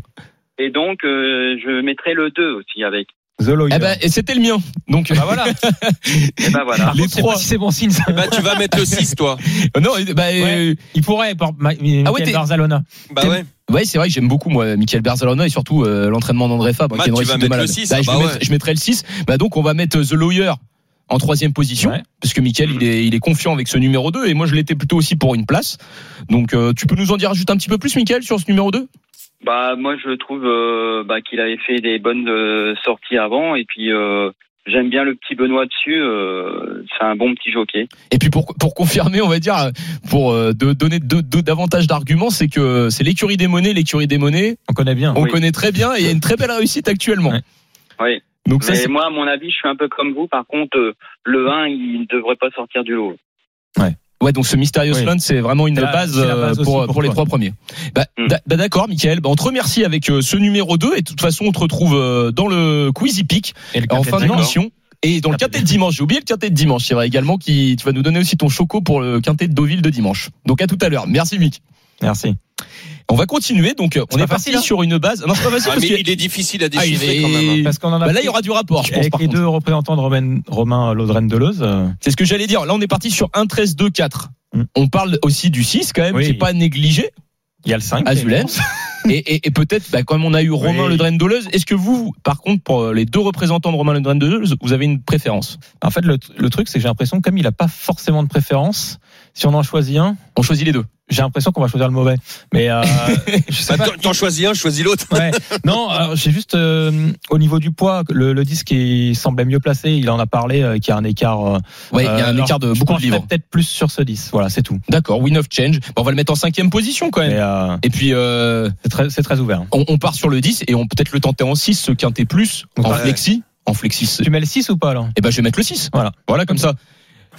Et donc euh, je mettrai le 2 aussi avec.
The Lawyer.
Eh ben, et c'était le mien. Donc,
Bah voilà.
Et ben voilà. <laughs>
Par
les
contre, je sais
trois.
si c'est bon signe. ça.
Bah, tu vas mettre le 6, toi. <laughs>
non, bah, euh,
Il pourrait, par Ma- Michael
Ah ouais,
Barzalona.
Bah ouais.
Ouais, c'est vrai que j'aime beaucoup moi Michael Berzalona et surtout euh, l'entraînement d'André Fabre
Matt,
qui est
tu vas mettre
malade.
le 6,
Bah,
ah
je,
bah ouais.
mettre- je mettrai le 6. Bah donc on va mettre euh, The Lawyer en troisième position
Ouais.
parce que Michael il est il est confiant avec ce numéro 2 et moi je l'étais plutôt aussi pour une place. Donc euh, tu peux nous en dire juste un petit peu plus Michael sur ce numéro 2
Bah moi je trouve euh, bah, qu'il avait fait des bonnes euh, sorties avant et puis euh, j'aime bien le petit Benoît dessus. euh, c'est un bon petit jockey.
Et puis pour pour confirmer, on va dire pour euh, de, donner davantage d'arguments, c'est que c'est l'écurie des monnaies, l'écurie des monnaies,
On connaît bien.
on
Oui.
connaît très bien et il y a une très belle réussite actuellement.
Ouais.
Oui.
Donc ça
Mais
c'est
moi, à mon avis, je suis un peu comme vous. Par contre, euh, le 1, il ne devrait pas sortir du lot.
Ouais, donc ce Mysterious
Oui.
Land, c'est vraiment une
la-
base,
la
euh,
base
pour,
pour
pour les trois premiers. Bah,
Mm.
d'a- bah, d'accord, Michael. Bah, on te remercie avec euh, ce numéro 2 et de toute façon, on te retrouve euh, dans le Quizy Peak
Et le
en fin d'émission. Et dans le quintet de dimanche, j'ai oublié le quintet de dimanche, c'est vrai également, qui tu vas nous donner aussi ton choco pour le quintet de Deauville de dimanche. Donc à tout à l'heure. Merci Mick.
Merci.
On va continuer. Donc euh, on est parti
hein.
sur une base. Non, c'est pas facile
Ah,
parce
mais
que
il est difficile à
Ah,
déchiffrer quand même. hein.
Parce qu'on en a
bah, là il y aura du rapport, je pense.
avec
Par
les
contre.
deux représentants de Romain, Romain Laudren Deleuze. euh,
C'est ce que j'allais dire. Là, on est parti sur 1 13 2 4.
Mm.
On parle aussi du 6 quand même,
Oui.
qui est pas négligé.
Il y a le 5.
Azulen. <laughs> et, et, et peut-être, bah, comme on a eu Romain
Oui.
Le est-ce que vous, par contre, pour euh, les deux représentants de Romain Le Deleuze, vous avez une préférence?
En fait, le, le truc, c'est que j'ai l'impression, que comme il n'a pas forcément de préférence, si on en choisit un,
On choisit les deux.
j'ai l'impression qu'on va choisir le mauvais. Mais euh, <laughs> je sais
Bah,
pas.
t'en- choisis un, je choisis l'autre.
Ouais. Non, alors j'ai juste euh, au niveau du poids, le, le disque il semblait mieux placé. Il en a parlé, euh, qu'il y a un écart. euh,
Ouais, il y a un
alors,
écart de beaucoup de livres.
Peut-être plus sur ce 10. Voilà, c'est tout.
D'accord, win of change. Bon, on va le mettre en cinquième position quand même.
euh,
Et puis, euh,
c'est très, très ouvert.
on, on part sur le 10 et on peut peut-être le tenter en 6, ce quintet plus, en
Ouais.
flexi. En flexi.
Tu mets le 6 ou pas alors?
Et ben, je vais mettre le 6.
Voilà.
Voilà, comme ça.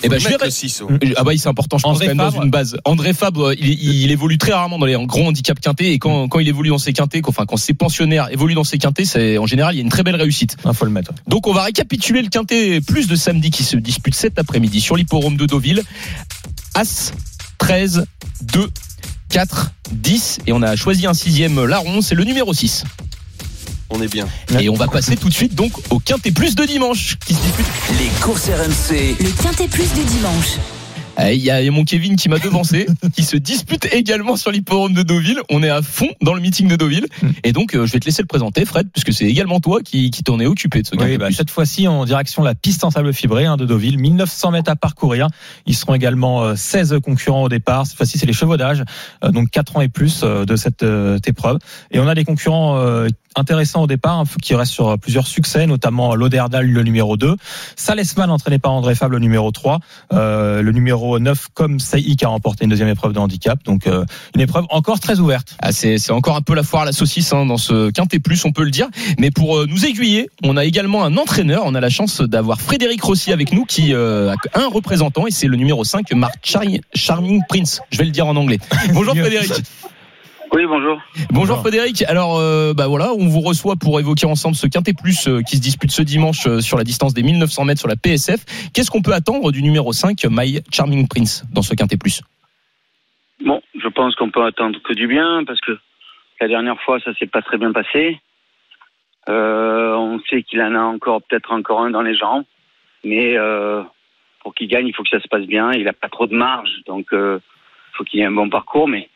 Et ben, je vais
le 6.
Ah bah c'est important, je pense
André
quand même dans
Fabre.
une base. André Fabre, il, il évolue très rarement dans les grands handicaps quintés et quand, quand il évolue dans ses quintés, enfin quand ses pensionnaires évoluent dans ses quintés, c'est en général il y a une très belle réussite.
Il faut le mettre.
Donc on va récapituler le quintet plus de samedi qui se dispute cet après-midi sur l'hipporome de Deauville. As 13 2 4 10 et on a choisi un sixième larron, c'est le numéro 6.
On est bien.
Et on va passer tout de suite donc au quintet plus de dimanche qui se dispute.
Les courses RMC.
Le Quintet Plus du dimanche.
Il y a mon Kevin qui m'a devancé, <laughs> qui se dispute également sur l'hipporome de Deauville. On est à fond dans le meeting de Deauville. Et donc, euh, je vais te laisser le présenter, Fred, puisque c'est également toi qui, qui t'en es occupé de ce
Oui, bah, cette fois-ci en direction de la piste en sable fibré hein, de Deauville, 1900 mètres à parcourir. Ils seront également euh, 16 concurrents au départ. Cette fois-ci, c'est les chevaux d'âge, euh, donc 4 ans et plus euh, de cette euh, épreuve. Et on a des concurrents euh, intéressants au départ, hein, qui restent sur plusieurs succès, notamment Loderdal, le numéro 2, Salesman, entraîné par André Fable, le numéro 3, euh, le numéro 9, comme Saï, qui a remporté une deuxième épreuve de handicap. Donc, euh, une épreuve encore très ouverte.
Ah, c'est, c'est encore un peu la foire à la saucisse hein, dans ce quintet plus, on peut le dire. Mais pour euh, nous aiguiller, on a également un entraîneur. On a la chance d'avoir Frédéric Rossi avec nous qui euh, a un représentant et c'est le numéro 5, Mark Char- Charming Prince. Je vais le dire en anglais. Bonjour. <laughs> Frédéric.
Oui, bonjour.
Bonjour. Frédéric. Alors euh, bah voilà, on vous reçoit pour évoquer ensemble ce quintet plus euh, qui se dispute ce dimanche euh, sur la distance des 1900 mètres sur la PSF. Qu'est-ce qu'on peut attendre du numéro 5 My Charming Prince dans ce quintet plus?
Bon, je pense qu'on peut attendre que du bien parce que la dernière fois, ça s'est pas très bien passé. Euh, on sait qu'il en a encore peut-être encore un dans les jambes, mais euh, pour qu'il gagne, il faut que ça se passe bien. Il a pas trop de marge, donc euh, il faut qu'il ait un bon parcours, mais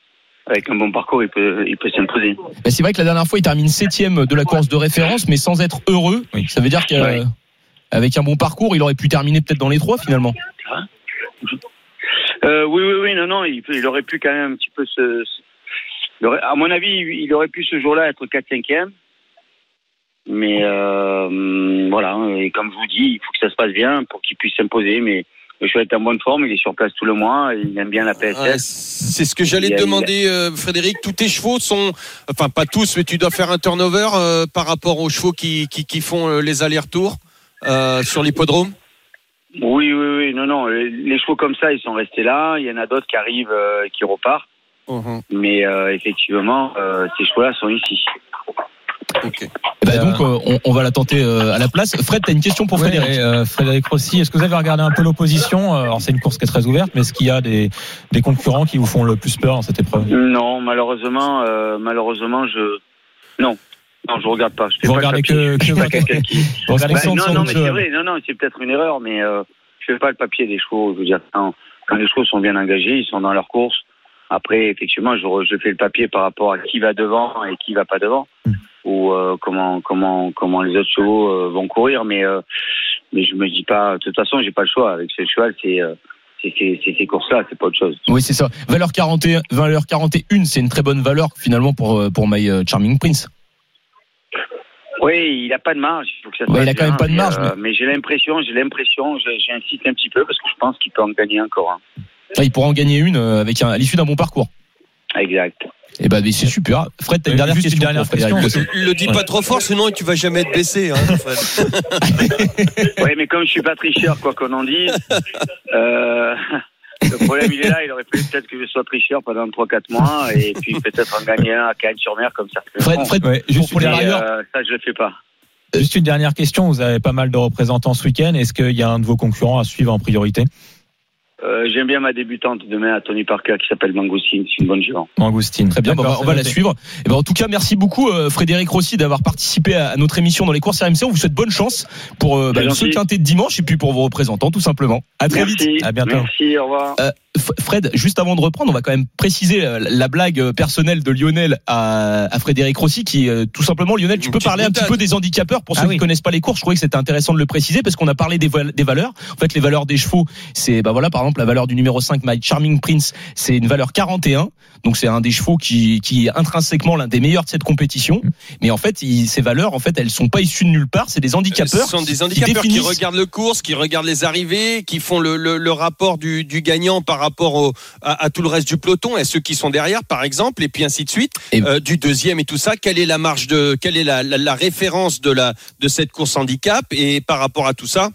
avec un bon parcours, il peut, il peut s'imposer.
Bah, C'est vrai que la dernière fois il termine septième de la course de référence, mais sans être heureux.
Oui.
Ça veut dire qu'avec
Oui.
un bon parcours, il aurait pu terminer peut-être dans les trois finalement.
Euh, oui, oui, oui, non, non, il, aurait pu quand même un petit peu se. se- il aurait- à mon avis, il aurait pu ce jour-là être 4-5e. Mais euh, voilà, et comme je vous dis, il faut que ça se passe bien pour qu'il puisse s'imposer. Mais le cheval est en bonne forme, il est sur place tout le mois, il aime bien la PSF.
Ouais, c'est ce que j'allais te demander, euh, Frédéric. Tous tes chevaux sont, enfin pas tous, mais tu dois faire un turnover euh, par rapport aux chevaux qui, qui, qui font euh, les allers-retours euh, sur l'hippodrome?
Oui, oui, oui, non, non, les, chevaux comme ça, ils sont restés là. Il y en a d'autres qui arrivent et qui repartent.
Mhm.
Mais effectivement, ces chevaux-là sont ici.
Ok.
Eh ben, donc, euh, on, on va la tenter euh, à la place. Fred, t'as une question pour
Ouais,
Frédéric
et, euh, Frédéric Rossi, est-ce que vous avez regardé un peu l'opposition? Euh, Alors c'est une course qui est très ouverte, mais est-ce qu'il y a des, des concurrents qui vous font le plus peur dans cette épreuve?
Non, malheureusement, euh, malheureusement, je non, non, je regarde pas. Je fais
Vous
pas le
regardez
papier.
que, que
pas quelqu'un qui.
vous regardez
Bah,
que son-
non, non, mais c'est vrai. Non, non, c'est peut-être une erreur, mais euh, je fais pas le papier des chevaux. Je veux dire, quand, quand les chevaux sont bien engagés, ils sont dans leur course. Après, effectivement, je, je fais le papier par rapport à qui va devant et qui va pas devant,
Hmm.
Ou euh, comment comment comment les autres chevaux euh, vont courir. Mais euh, mais je me dis pas. De toute façon, j'ai pas le choix. Avec ce cheval, c'est euh, c'est ces courses-là, c'est pas autre chose.
Oui, c'est ça. Valeur 41, valeur 41, c'est une très bonne valeur finalement pour pour My Charming Prince.
Oui, il a pas de marge. Il faut que ça
Ouais, il a quand
bien,
même pas de marge,
mais j'ai l'impression, j'ai l'impression, j'insiste un petit peu parce que je pense qu'il peut en gagner encore.
Ah, il pourra en gagner une avec un, à l'issue d'un bon parcours.
Exact.
Et ben, c'est super. Fred, t'as une
Euh,
dernière
juste une
question.
dernière question.
Le dis pas trop fort, sinon tu vas jamais être baissé. Hein. <laughs>
Oui, mais comme je suis pas tricheur, quoi qu'on en dise, euh, <laughs> le problème il est là. Il aurait fallu peut-être que je sois tricheur pendant 3-4 mois et puis peut-être en gagner un à Cannes-sur-Mer comme ça.
Fred, Fred,
Ouais, juste
pour les
Euh, ça, je le fais pas.
Juste une dernière question. Vous avez pas mal de représentants ce week-end. Est-ce qu'il y a un de vos concurrents à suivre en priorité?
Euh, J'aime bien ma débutante demain à Tony Parker qui s'appelle Mangoustine. C'est une bonne jument.
Mangoustine.
Très bien, bah, on va, on va la suivre. Et ben, en tout cas, merci beaucoup euh, Frédéric Rossi d'avoir participé à, à notre émission dans les courses RMC. On vous souhaite bonne chance pour euh, bah, ce quintet de dimanche et puis pour vos représentants tout simplement. À très
Merci.
vite.
À bientôt.
Merci. Au revoir.
Fred, juste avant de reprendre, on va quand même préciser euh, la blague euh, personnelle de Lionel à, à Frédéric Rossi, qui euh, tout simplement, Lionel, tu peux parler un petit peu des handicapeurs pour
Ah
ceux
oui.
qui connaissent pas les courses. Je trouvais que c'était intéressant de le préciser parce qu'on a parlé des, val- des valeurs. En fait, les valeurs des chevaux, c'est bah voilà, par exemple, la valeur du numéro 5, My Charming Prince, c'est une valeur 41. Donc c'est un des chevaux qui, qui est intrinsèquement l'un des meilleurs de cette compétition. Mais en fait, il- ces valeurs, en fait, elles sont pas issues de nulle part. C'est des handicapeurs.
Ce sont des handicapeurs qui, regardent le course, qui regardent les arrivées, qui font le, le, le rapport du, du gagnant par rapport au, à, à tout le reste du peloton et ceux qui sont derrière, par exemple, et puis ainsi de suite,
Et-
euh, du deuxième et tout ça. Quelle est la marge de, quelle est la, la, la référence de la de cette course handicap et par rapport à tout ça?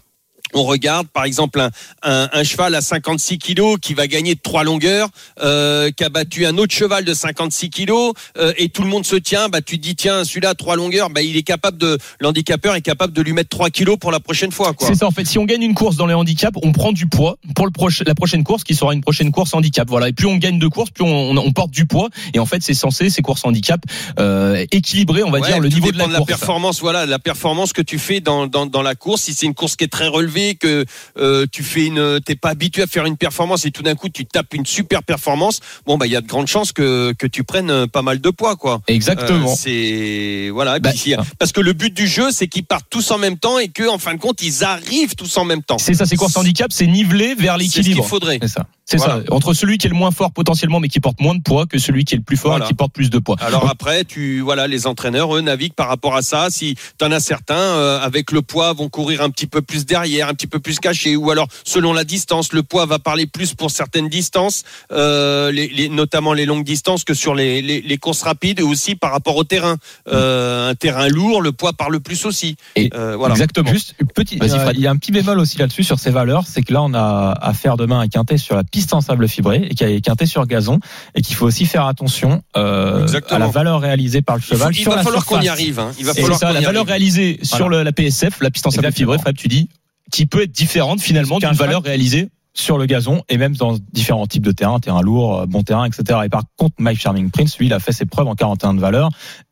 On regarde par exemple un, un, un cheval à 56 kilos qui va gagner de trois longueurs, euh, qui a battu un autre cheval de 56 kilos euh, et tout le monde se tient. Bah tu te dis tiens celui-là à trois longueurs, bah il est capable de l'handicapeur est capable de lui mettre 3 kilos pour la prochaine fois quoi.
C'est ça en fait. Si on gagne une course dans les handicaps, on prend du poids pour le proche, la prochaine course qui sera une prochaine course handicap. Voilà. Et plus on gagne de courses, plus on, on porte du poids. Et en fait, c'est censé ces courses handicap euh, équilibrer, on va
Ouais,
dire, le niveau de la
la
course.
performance. Voilà, la performance que tu fais dans, dans, dans la course. Si c'est une course qui est très relevée, que euh, tu fais une, t'es pas habitué à faire une performance et tout d'un coup tu tapes une super performance, bon bah il y a de grandes chances que que tu prennes euh, pas mal de poids quoi.
Exactement.
Euh, c'est voilà.
Bah,
puis, si- parce que le but du jeu, c'est qu'ils partent tous en même temps et que en fin de compte, ils arrivent tous en même temps.
c'est ça, ces courses handicap, c'est nivelé vers
C'est ce qu'il
l'équilibre.
faudrait.
C'est ça.
C'est
Voilà.
ça. Entre celui qui est le moins fort potentiellement, mais qui porte moins de poids, que celui qui est le plus fort
Voilà.
et qui porte plus de poids.
Alors après, tu voilà, les entraîneurs eux naviguent par rapport à ça. Si t'en as certains euh, avec le poids vont courir un petit peu plus derrière, un petit peu plus caché, ou alors selon la distance, le poids va parler plus pour certaines distances, euh, les, les- notamment les longues distances que sur les, les, les courses rapides, et aussi par rapport au terrain. Euh, un terrain lourd, le poids parle plus aussi.
Et-
Euh, voilà.
Exactement.
Juste euh,
Fred.
il y a un petit bémol aussi là-dessus sur ces valeurs, c'est que là on a affaire demain à quintet sur la piste en sable fibré et qu'il y a quintet sur gazon et qu'il faut aussi faire attention euh, à la valeur réalisée par le
Il, faut-
cheval
il
sur
va
la
falloir qu'on y arrive. hein. Il va
Et
falloir
ça, la valeur
arrive.
réalisée sur
Voilà.
le- la PSF, la piste en sable fibré, Fab, tu dis, qui peut être différente finalement d'une valeur réalisée.
sur le gazon et même dans différents types de terrains, terrain lourd, euh, bon terrain, etc. Et par contre, Mike Charming Prince, lui, il a fait ses preuves en 41 de valeur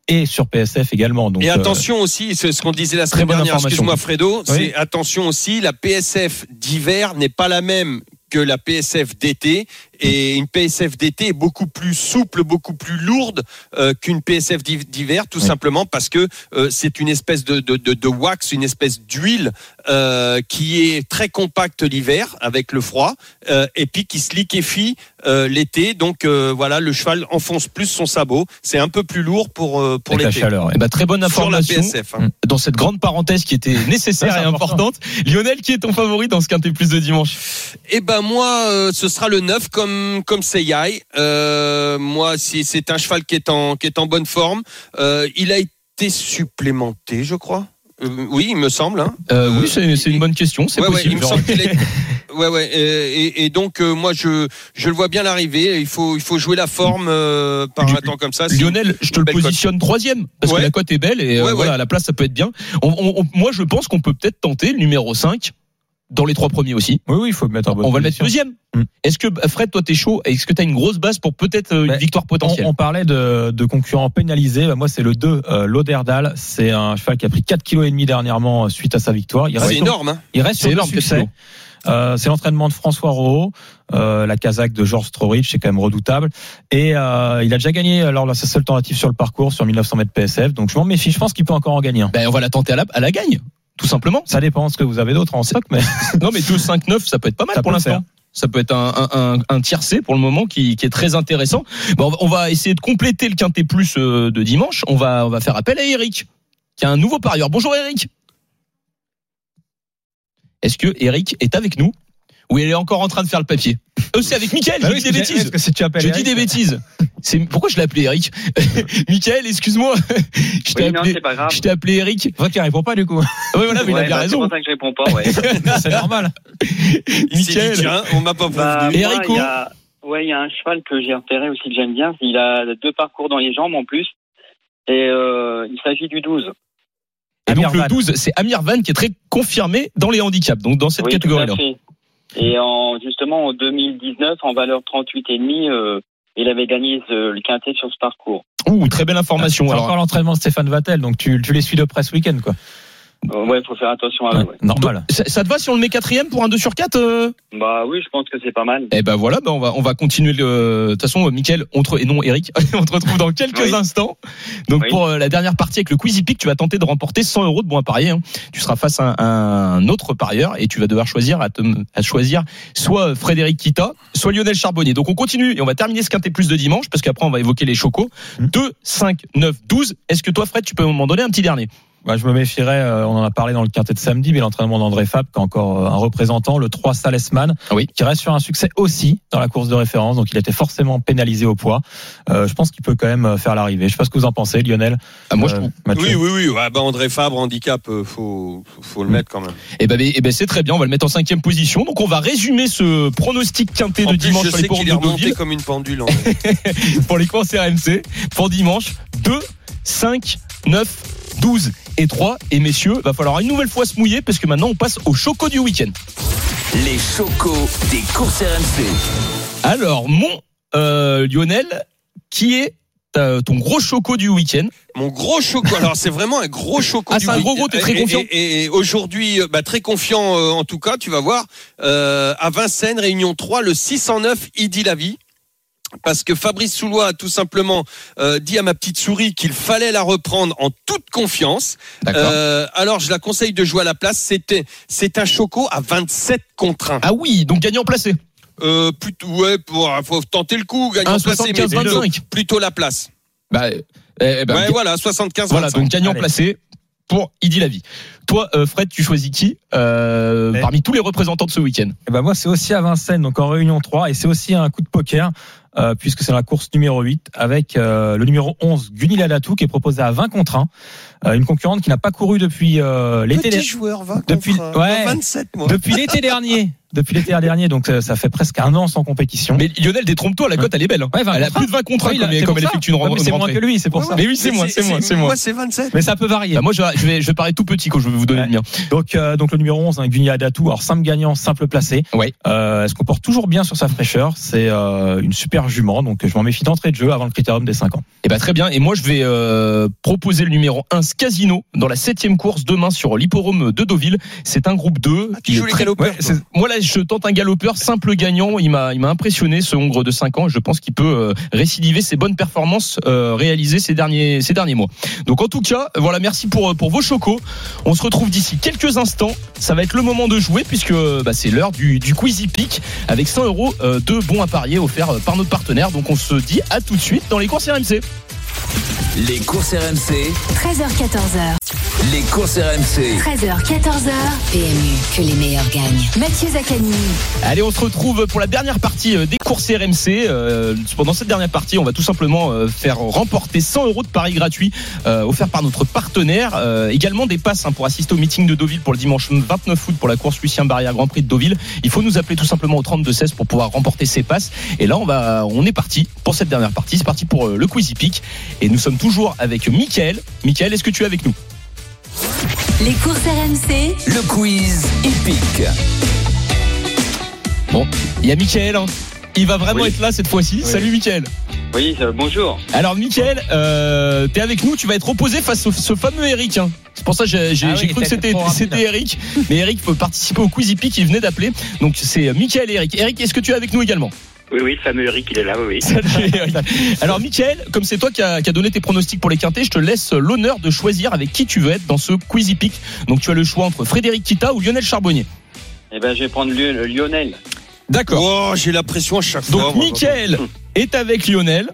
et sur PSF également. Donc,
Et
euh,
attention aussi, c'est ce qu'on disait la
Très
semaine dernière, excuse-moi Fredo,
Oui.
c'est attention aussi, la PSF d'hiver n'est pas la même que la PSF d'été et une PSF d'été est beaucoup plus souple, beaucoup plus lourde euh, qu'une PSF d'hiv- d'hiver, tout
Oui.
simplement parce que euh, c'est une espèce de, de, de, de wax, une espèce d'huile euh, qui est très compacte l'hiver avec le froid euh, et puis qui se liquéfie euh, l'été. Donc euh, voilà, le cheval enfonce plus son sabot. C'est un peu plus lourd pour pour l'été.
chaleur.
Eh ben, très bonne
Sur la
information.
PSF. hein.
Dans cette grande parenthèse qui était nécessaire <laughs> et
important.
importante. Lionel, qui est ton favori dans ce quintet plus de dimanche?
Eh ben moi, euh, ce sera le 9 comme comme Seyai. Euh, moi, si c'est un cheval qui est en qui est en bonne forme, euh, il a été supplémenté, je crois. Euh, oui, il me semble. Hein.
Oui, c'est une bonne question. C'est
Ouais, ouais,
possible.
il me semble qu'il est. <laughs> Ouais, ouais. Et, et donc euh, moi, je je le vois bien l'arrivée. Il faut il faut jouer la forme euh, par un temps comme ça.
Lionel, je te le
cote.
positionne troisième parce
Ouais.
que la cote est belle et euh,
Ouais,
voilà,
ouais.
la place ça peut être bien. On- on- on- moi, je pense qu'on peut peut-être tenter le numéro 5 dans les trois premiers aussi.
Oui, oui, il faut le mettre en bonne
On va le mettre deuxième.
Mm.
Est-ce que Fred, toi, t'es chaud? Est-ce que t'as une grosse base pour peut-être euh, une
Bah,
victoire potentielle?
on parlait de, de concurrents pénalisés. Bah, moi, c'est le 2, euh, Lauderdale. C'est un cheval qui a pris 4 kg et demi dernièrement euh, suite à sa victoire. Il
C'est énorme. Hein.
il reste
C'est
sur le
énorme,
succès. Euh, c'est l'entraînement de François Rowe, euh, la Kazakh de George Strorich, c'est quand même redoutable. Et euh, il a déjà gagné alors là, sa seule tentative sur le parcours sur 1900 mètres PSF. Donc je m'en méfie. Je pense qu'il peut encore en gagner un.
Ben, on va la tenter à la, à la gagne, tout simplement.
Ça dépend de ce que vous avez d'autre en stock, mais <laughs>
non, mais 2, 5, 9, ça peut être pas mal
Ça
pour l'instant. Ça peut être un, un, un, un tiercé pour le moment qui, qui est très intéressant. Bon, on va- on va essayer de compléter le quintet plus euh, de dimanche. On va, on va faire appel à Eric, qui a un nouveau parieur. Bonjour Eric. Est-ce que Eric est avec nous? Ou il est encore en train de faire le papier Euh, c'est avec Mickaël,
Bah
je
oui,
dis des bêtises.
que si tu appelles
Je
Eric,
dis des bêtises. C'est pourquoi je l'ai appelé Eric. <laughs> Michael, excuse-moi. <laughs> Je t'ai
Oui, non,
appelé,
c'est pas grave.
je t'ai appelé Eric.
Toi qui répond pas du coup. <laughs>
Ouais, voilà, mais il a
Ouais,
bien
bah, C'est
raison.
pour ça que je réponds pas, ouais.
c'est normal.
Tiens, on m'a pas
Bah.
Et
moi, y a, ouais, il y a un cheval que j'ai repéré aussi que j'aime bien. Il a deux parcours dans les jambes en plus. Et euh, il s'agit du 12.
Et donc
Amir
le
Van.
12, c'est Amir Van qui est très confirmé dans les handicaps, donc dans cette
Oui, tout à
catégorie-là.
Et en, justement, en 2019, en valeur 38,5, euh, il avait gagné ce- le quintet sur ce parcours.
Ouh, très belle information.
C'est
Alors,
encore l'entraînement de Stéphane Vattel, donc tu, tu les suis de près ce week-end, quoi.
Euh, ouais, faut faire attention à eux. ouais.
Normal.
ça, ça te va si on le met quatrième pour un 2 sur 4 euh
Bah oui, je pense que c'est pas mal.
Eh ben voilà, ben on va on va continuer le. De toute façon, Mickaël, on te, et non Eric, <laughs> on te retrouve dans quelques
Oui.
instants. Donc
Oui.
pour euh, la dernière partie avec le Quizy Pick, tu vas tenter de remporter 100 euros de bons à parier. hein. Tu seras face à un, à un autre parieur et tu vas devoir choisir à, te, à choisir soit Frédéric Kita, soit Lionel Charbonnier. Donc on continue et on va terminer ce quintet plus de dimanche parce qu'après on va évoquer les chocos.
Mmh.
2, 5, 9, 12. Est-ce que toi Fred, tu peux m'en donner un petit dernier?
Bah, je me méfierais, euh, on en a parlé dans le quintet de samedi, mais l'entraînement d'André Fab, qui est encore euh, un représentant, le 3 Salesman,
Ah oui.
qui reste sur un succès aussi dans la course de référence, donc il était forcément pénalisé au poids. Euh, je pense qu'il peut quand même faire l'arrivée. Je sais pas ce que vous en pensez, Lionel.
Ah, Moi je trouve.
Mathieu.
Oui, oui, oui. Ouais, bah, André Fabre, handicap, euh, faut, faut, le
Mm.
mettre quand même.
Eh ben, eh ben c'est très bien, on va le mettre en cinquième position. Donc on va résumer ce pronostic quintet
En
de
plus,
dimanche
je
sur les de
est remonté comme une pendule. <laughs>
Pour les courses RMC pour dimanche 2, 5, 9, 12 et 3. Et messieurs, va falloir une nouvelle fois se mouiller parce que maintenant on passe au choco du week-end.
Les chocos des courses RMC.
Alors mon euh, Lionel, qui est euh, ton gros choco du week-end?
Mon gros choco. Alors c'est vraiment un gros choco.
Ah,
du
c'est un gros gros, t'es très
Et-
confiant
Et, et- et aujourd'hui, euh, bah, très confiant euh, en tout cas. Tu vas voir euh, à Vincennes, Réunion 3, le 609 Idi la vie. Parce que Fabrice Soulois a tout simplement euh, dit à ma petite souris qu'il fallait la reprendre en toute confiance.
D'accord.
Euh, alors je la conseille de jouer à la place. C'était c'est un choco à 27 contre 1.
Ah oui, donc gagnant placé.
Euh, plutôt ouais, pour faut tenter le coup, gagnant placé, mais
1,75,
plutôt,
25.
plutôt la place.
Bah, eh, eh ben,
ouais, voilà, 75
voilà,
25.
donc gagnant
Allez.
placé pour Idi la vie. Toi, euh, Fred, tu choisis qui euh,
Eh.
parmi tous les représentants de ce week-end?
Eh ben moi, c'est aussi à Vincennes, donc en réunion 3, et c'est aussi un coup de poker, euh, puisque c'est la course numéro 8, avec euh, le numéro 11, Gunilla Latou, qui est proposé à 20 contre 1. Euh, une concurrente qui n'a pas couru depuis euh, l'été
Petit
dernier.
joueur, 20
Depuis-
contre,
ouais.
27 moi.
Depuis l'été dernier. <laughs> Depuis l'été dernier, donc euh, ça fait presque un an sans compétition.
Mais Lionel, détrompe-toi, la cote elle est belle. hein.
Ouais, 20
elle a plus de 20 contre 1
Oui,
comme, comme elle effectue une, une
c'est moins
rentrée.
que lui, c'est pour ça.
Mais oui, c'est moi, c'est moi, c'est moi.
Moi, c'est 27.
Mais ça peut varier.
Bah moi, je, je vais, je vais paraître tout petit quand je vais vous donner
Ouais.
le mien.
Donc, euh, donc le numéro 11, un Gunia Datou, alors simple gagnant, simple placé.
Ouais.
Euh, elle se comporte toujours bien sur sa fraîcheur? C'est euh, une super jument, donc je m'en méfie d'entrée de jeu avant le critérium des 5 ans.
Et bah très bien. Et moi, je vais euh, proposer le numéro 1 Casino dans la septième course demain sur l'hipporome de Deauville. C'est un groupe 2.
Ah, tu joues les
moi là, je tente un galopeur simple gagnant. Il m'a, impressionné ce Hongre de 5 ans. Je pense qu'il peut euh, récidiver ses bonnes performances euh, réalisées ces derniers, mois. Donc en tout cas, voilà, merci pour, pour vos chocos. On se retrouve d'ici quelques instants. Ça va être le moment de jouer puisque bah, c'est l'heure du, du Quizy Peak avec 100 euros euh, de bons à parier offerts euh, par notre partenaire. Donc on se dit à tout de suite dans les courses RMC.
Les courses RMC,
13h14h.
les courses RMC.
13h14h. PMU, que les meilleurs gagnent. Mathieu Zaccani.
Allez, on se retrouve pour la dernière partie euh, des courses RMC. Euh, pendant cette dernière partie, on va tout simplement euh, faire remporter 100 euros de paris gratuits euh, offerts par notre partenaire. Également des passes hein, pour assister au meeting de Deauville pour le dimanche 29 août pour la course Lucien Barrière Grand Prix de Deauville. Il faut nous appeler tout simplement au 32 16 pour pouvoir remporter ces passes. Et là, on va, on est parti pour cette dernière partie. C'est parti pour le Quizy Peak. Et nous sommes toujours avec Mickaël. Mickaël, est-ce que tu es avec nous?
Les courses RMC.
Le quiz hippique.
Bon, il y a Mickaël. hein. Il va vraiment
Oui.
être là cette fois-ci. Salut Mickaël.
Oui, euh, bonjour.
Alors Mickaël, euh, t'es avec nous, tu vas être opposé face au ce fameux Eric. hein. C'est pour ça que j'ai
Ah oui,
cru que c'était Eric. Mais Eric peut participer au Quizy Peak, il venait d'appeler. Donc c'est Mickaël et Eric. Eric, est-ce que tu es avec nous également?
Oui, oui, le fameux Eric, il est là, oui, oui. <laughs>
Salut, Eric. Alors Mickaël, comme c'est toi qui as qui a donné tes pronostics pour les quintés, je te laisse l'honneur de choisir avec qui tu veux être dans ce Quizy Peak. Donc tu as le choix entre Frédéric Kita ou Lionel Charbonnier.
Eh ben, je vais prendre Lion- Lionel.
D'accord.
Oh, j'ai la pression à chaque fois.
Donc
moi.
Mickaël est avec Lionel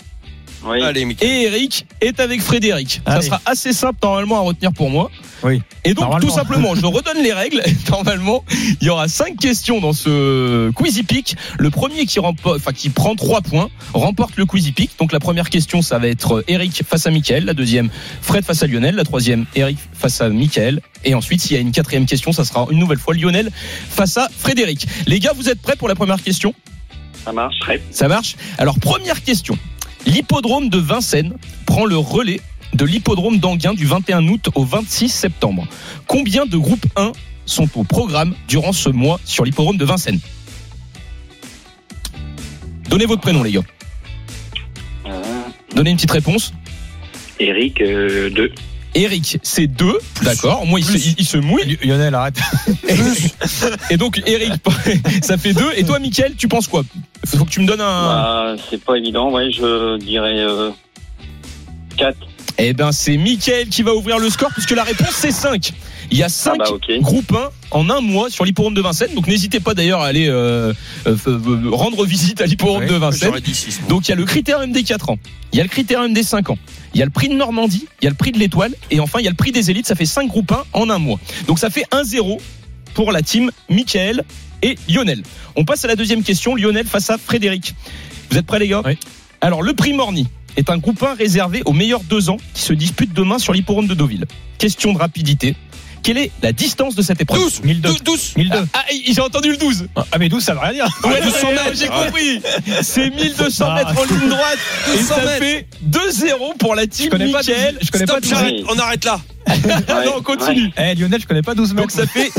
Oui.
Allez, Mickaël.
et Eric est avec Frédéric. Ça sera assez simple normalement à retenir pour moi.
Oui.
Et donc tout simplement, je redonne les règles. <laughs> Normalement, il y aura cinq questions dans ce Quizy Peak. Le premier qui remporte, enfin qui prend trois points, remporte le Quizy Peak. Donc la première question, ça va être Eric face à Mickaël. La deuxième, Fred face à Lionel. La troisième, Eric face à Mickaël. Et ensuite, s'il y a une quatrième question, ça sera une nouvelle fois Lionel face à Frédéric. Les gars, vous êtes prêts pour la première question?
Ça marche,
ça marche? Alors, première question. L'hippodrome de Vincennes prend le relais de l'hippodrome d'Anguin du 21 août au 26 septembre. Combien de groupes 1 sont au programme durant ce mois sur l'hippodrome de Vincennes? Donnez votre prénom, les gars.
Euh,
Donnez une petite réponse.
Eric, 2.
Eric, c'est 2. D'accord. Moi, il se, il- il se mouille.
Lionel, arrête.
Et <laughs> donc, Eric, <laughs> ça fait 2. Et toi, Mickaël, tu penses quoi? Faut que tu me donnes un.
Bah, c'est pas évident, ouais, je dirais 4.
Eh ben, c'est Mickaël qui va ouvrir le score puisque la réponse c'est 5. Il y a 5
Ah bah,
groupes 1 en un mois sur l'hippodrome de Vincennes. Donc n'hésitez pas d'ailleurs à aller euh, euh, euh, rendre visite à l'hippodrome
Ouais,
de Vincennes.
J'aurais dit 6.
Donc il y a le critérium des 4 ans, il y a le critérium des 5 ans, il y a le prix de Normandie, il y a le prix de l'étoile et enfin il y a le prix des élites. Ça fait 5 groupes 1 en un mois. Donc ça fait 1-0 pour la team Mickaël et Lionel. On passe à la deuxième question. Lionel face à Frédéric. Vous êtes prêts les gars
Oui.
Alors le prix Morny est un groupe 1 réservé aux meilleurs deux ans qui se disputent demain sur l'hippodrome de Deauville. Question de rapidité. Quelle est la distance de cette épreuve
12,
1002.
12.
1002.
Ah, j'ai entendu le 12.
Ah, mais 12, ça veut rien dire.
Ouais,
200
ouais,
mètres.
J'ai compris. C'est 1200
Ah,
mètres en ligne droite. <laughs> Et
200
ça
mètres.
fait 2-0 pour la team
Je connais pas, je connais pas
Stop,
12
j'arrête.
mètres.
On arrête là.
Ah <laughs> non, on continue.
Eh, Lionel, je connais pas 12
Donc
mètres.
ça fait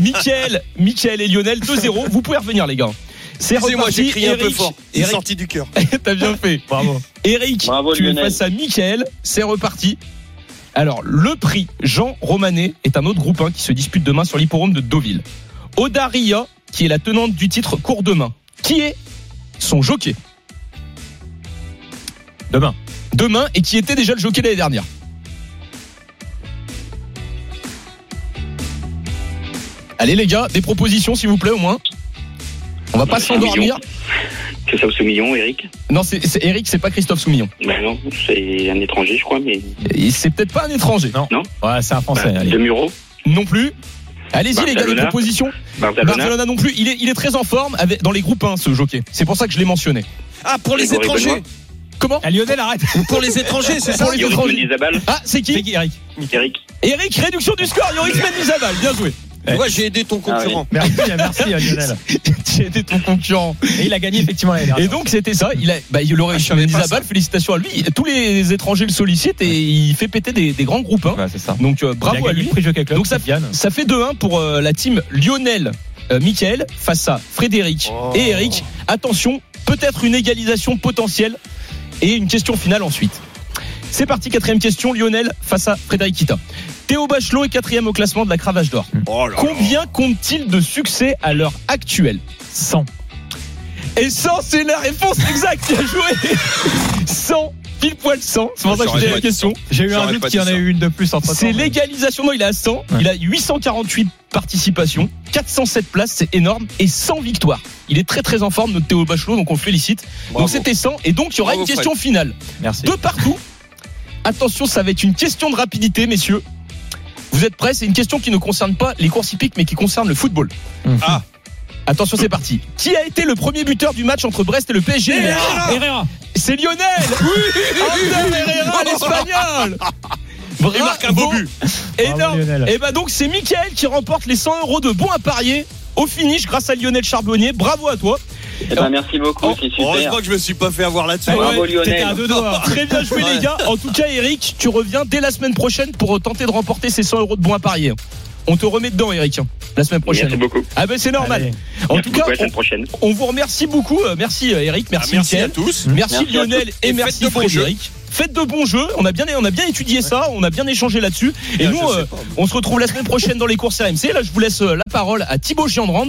<laughs> Mickaël, Mickaël et Lionel 2-0. Vous pouvez revenir les gars. C'est
Excusez-moi,
reparti.
j'ai crié un peu fort.
Eric,
sorti du cœur.
t'as bien fait.
Bravo.
Eric,
Bravo,
tu es face à Mickaël. C'est reparti. Alors, le prix Jean Romanet est un autre groupe 1 qui se dispute demain sur l'hippodrome de Deauville. Odaria, qui est la tenante du titre court demain. Qui est son jockey
Demain.
Demain et qui était déjà le jockey l'année dernière. Allez les gars, des propositions s'il vous plaît au moins. On va pas
un
s'endormir.
C'est ça Soumillon, Eric
Non, c'est c'est Eric, c'est pas Christophe Soumillon.
Ben non, c'est un étranger, je crois, mais.
Et c'est peut-être pas un étranger.
Non.
Non.
Ouais, c'est un français.
Bah,
allez.
de Muro
Non plus. Allez-y les gars,
Barcelona.
propositions.
Barcelona
Barcelona non plus. Il est, il est très en forme avec, dans les groupes 1, ce jockey. C'est pour ça que je l'ai mentionné.
Ah, pour les
Grégory
étrangers.
Comment
Ah, Lionel, arrête. <laughs>
Pour les étrangers, c'est ça
Pour les
Yoris
étrangers. Ah, c'est qui
Eric
Eric
Eric, réduction du score. Yoris Mendizabal. Bien joué.
Tu vois, j'ai aidé ton concurrent.
Merci, merci à <laughs> Lionel.
J'ai été ton concurrent.
Et il a gagné effectivement l'année
Et donc c'était ça. Il a, bah, il aurait
Ah, savais pas
Mendizabal. Félicitations à lui. Tous les étrangers le sollicitent et il fait péter des, des grands groupes. hein.
Ouais, c'est ça.
Donc euh, bravo à lui.
le prix Jockey Club.
Donc ça, ça fait 2-1 pour euh, la team Lionel, euh, Michael face à Frédéric
Oh.
et Eric. Attention, peut-être une égalisation potentielle et une question finale ensuite. C'est parti, quatrième question, Lionel face à Frédéric Kita. Théo Bachelot est quatrième au classement de la cravache d'or.
Oh.
Combien compte-t-il de succès à l'heure actuelle?
100.
Et 100, c'est la réponse exacte. Bien joué. 100, pile poil 100. C'est pour ça que je posais la question.
J'ai eu un doute qu'il y en a
ça.
eu une de plus entre
C'est l'égalisation. Non, il est à 100. Il a 848 participations, 407 places, c'est énorme, et 100 victoires. Il est très très en forme, notre Théo Bachelot, donc on le félicite.
Bravo.
Donc c'était 100, et donc il y aura
Bravo,
une question finale.
Merci.
De partout. Attention, ça va être une question de rapidité, messieurs. Vous êtes prêts? C'est une question qui ne concerne pas les courses hippiques, mais qui concerne le football.
Ah.
Attention, c'est parti. Qui a été le premier buteur du match entre Brest et le PSG
Herrera. Herrera.
C'est Lionel Oui Ander Herrera, <laughs> l'espagnol
Il marque un beau but.
Bravo,
Énorme
Lionel.
Et bah donc c'est Mickaël qui remporte les 100 euros de bons à parier au finish grâce à Lionel Charbonnier. Bravo à toi.
Eh ben, merci beaucoup,
Oh,
c'est super.
Heureusement que je me suis pas fait avoir là-dessus.
Ah ouais,
Bravo
T'étais à
Lionel.
deux doigts. <laughs>
Très bien joué
Ouais.
les gars. En tout cas Eric, tu reviens dès la semaine prochaine pour tenter de remporter ces 100 euros de bons à parier. On te remet dedans Eric, la semaine prochaine.
Merci beaucoup.
Ah ben c'est normal.
Allez.
En
Merci
tout cas, on,
semaine prochaine.
on vous remercie beaucoup. Euh, Merci euh, Eric,
Ah,
merci,
merci à tous.
Merci,
Merci
Lionel
tous.
et,
Et
merci Frédéric. Faites de bons jeux. On a bien, on a bien étudié ça. On a bien échangé là-dessus. Et nous, euh, on se retrouve la semaine prochaine dans les courses RMC. Là, je vous laisse la parole à Thibaut Giandrand.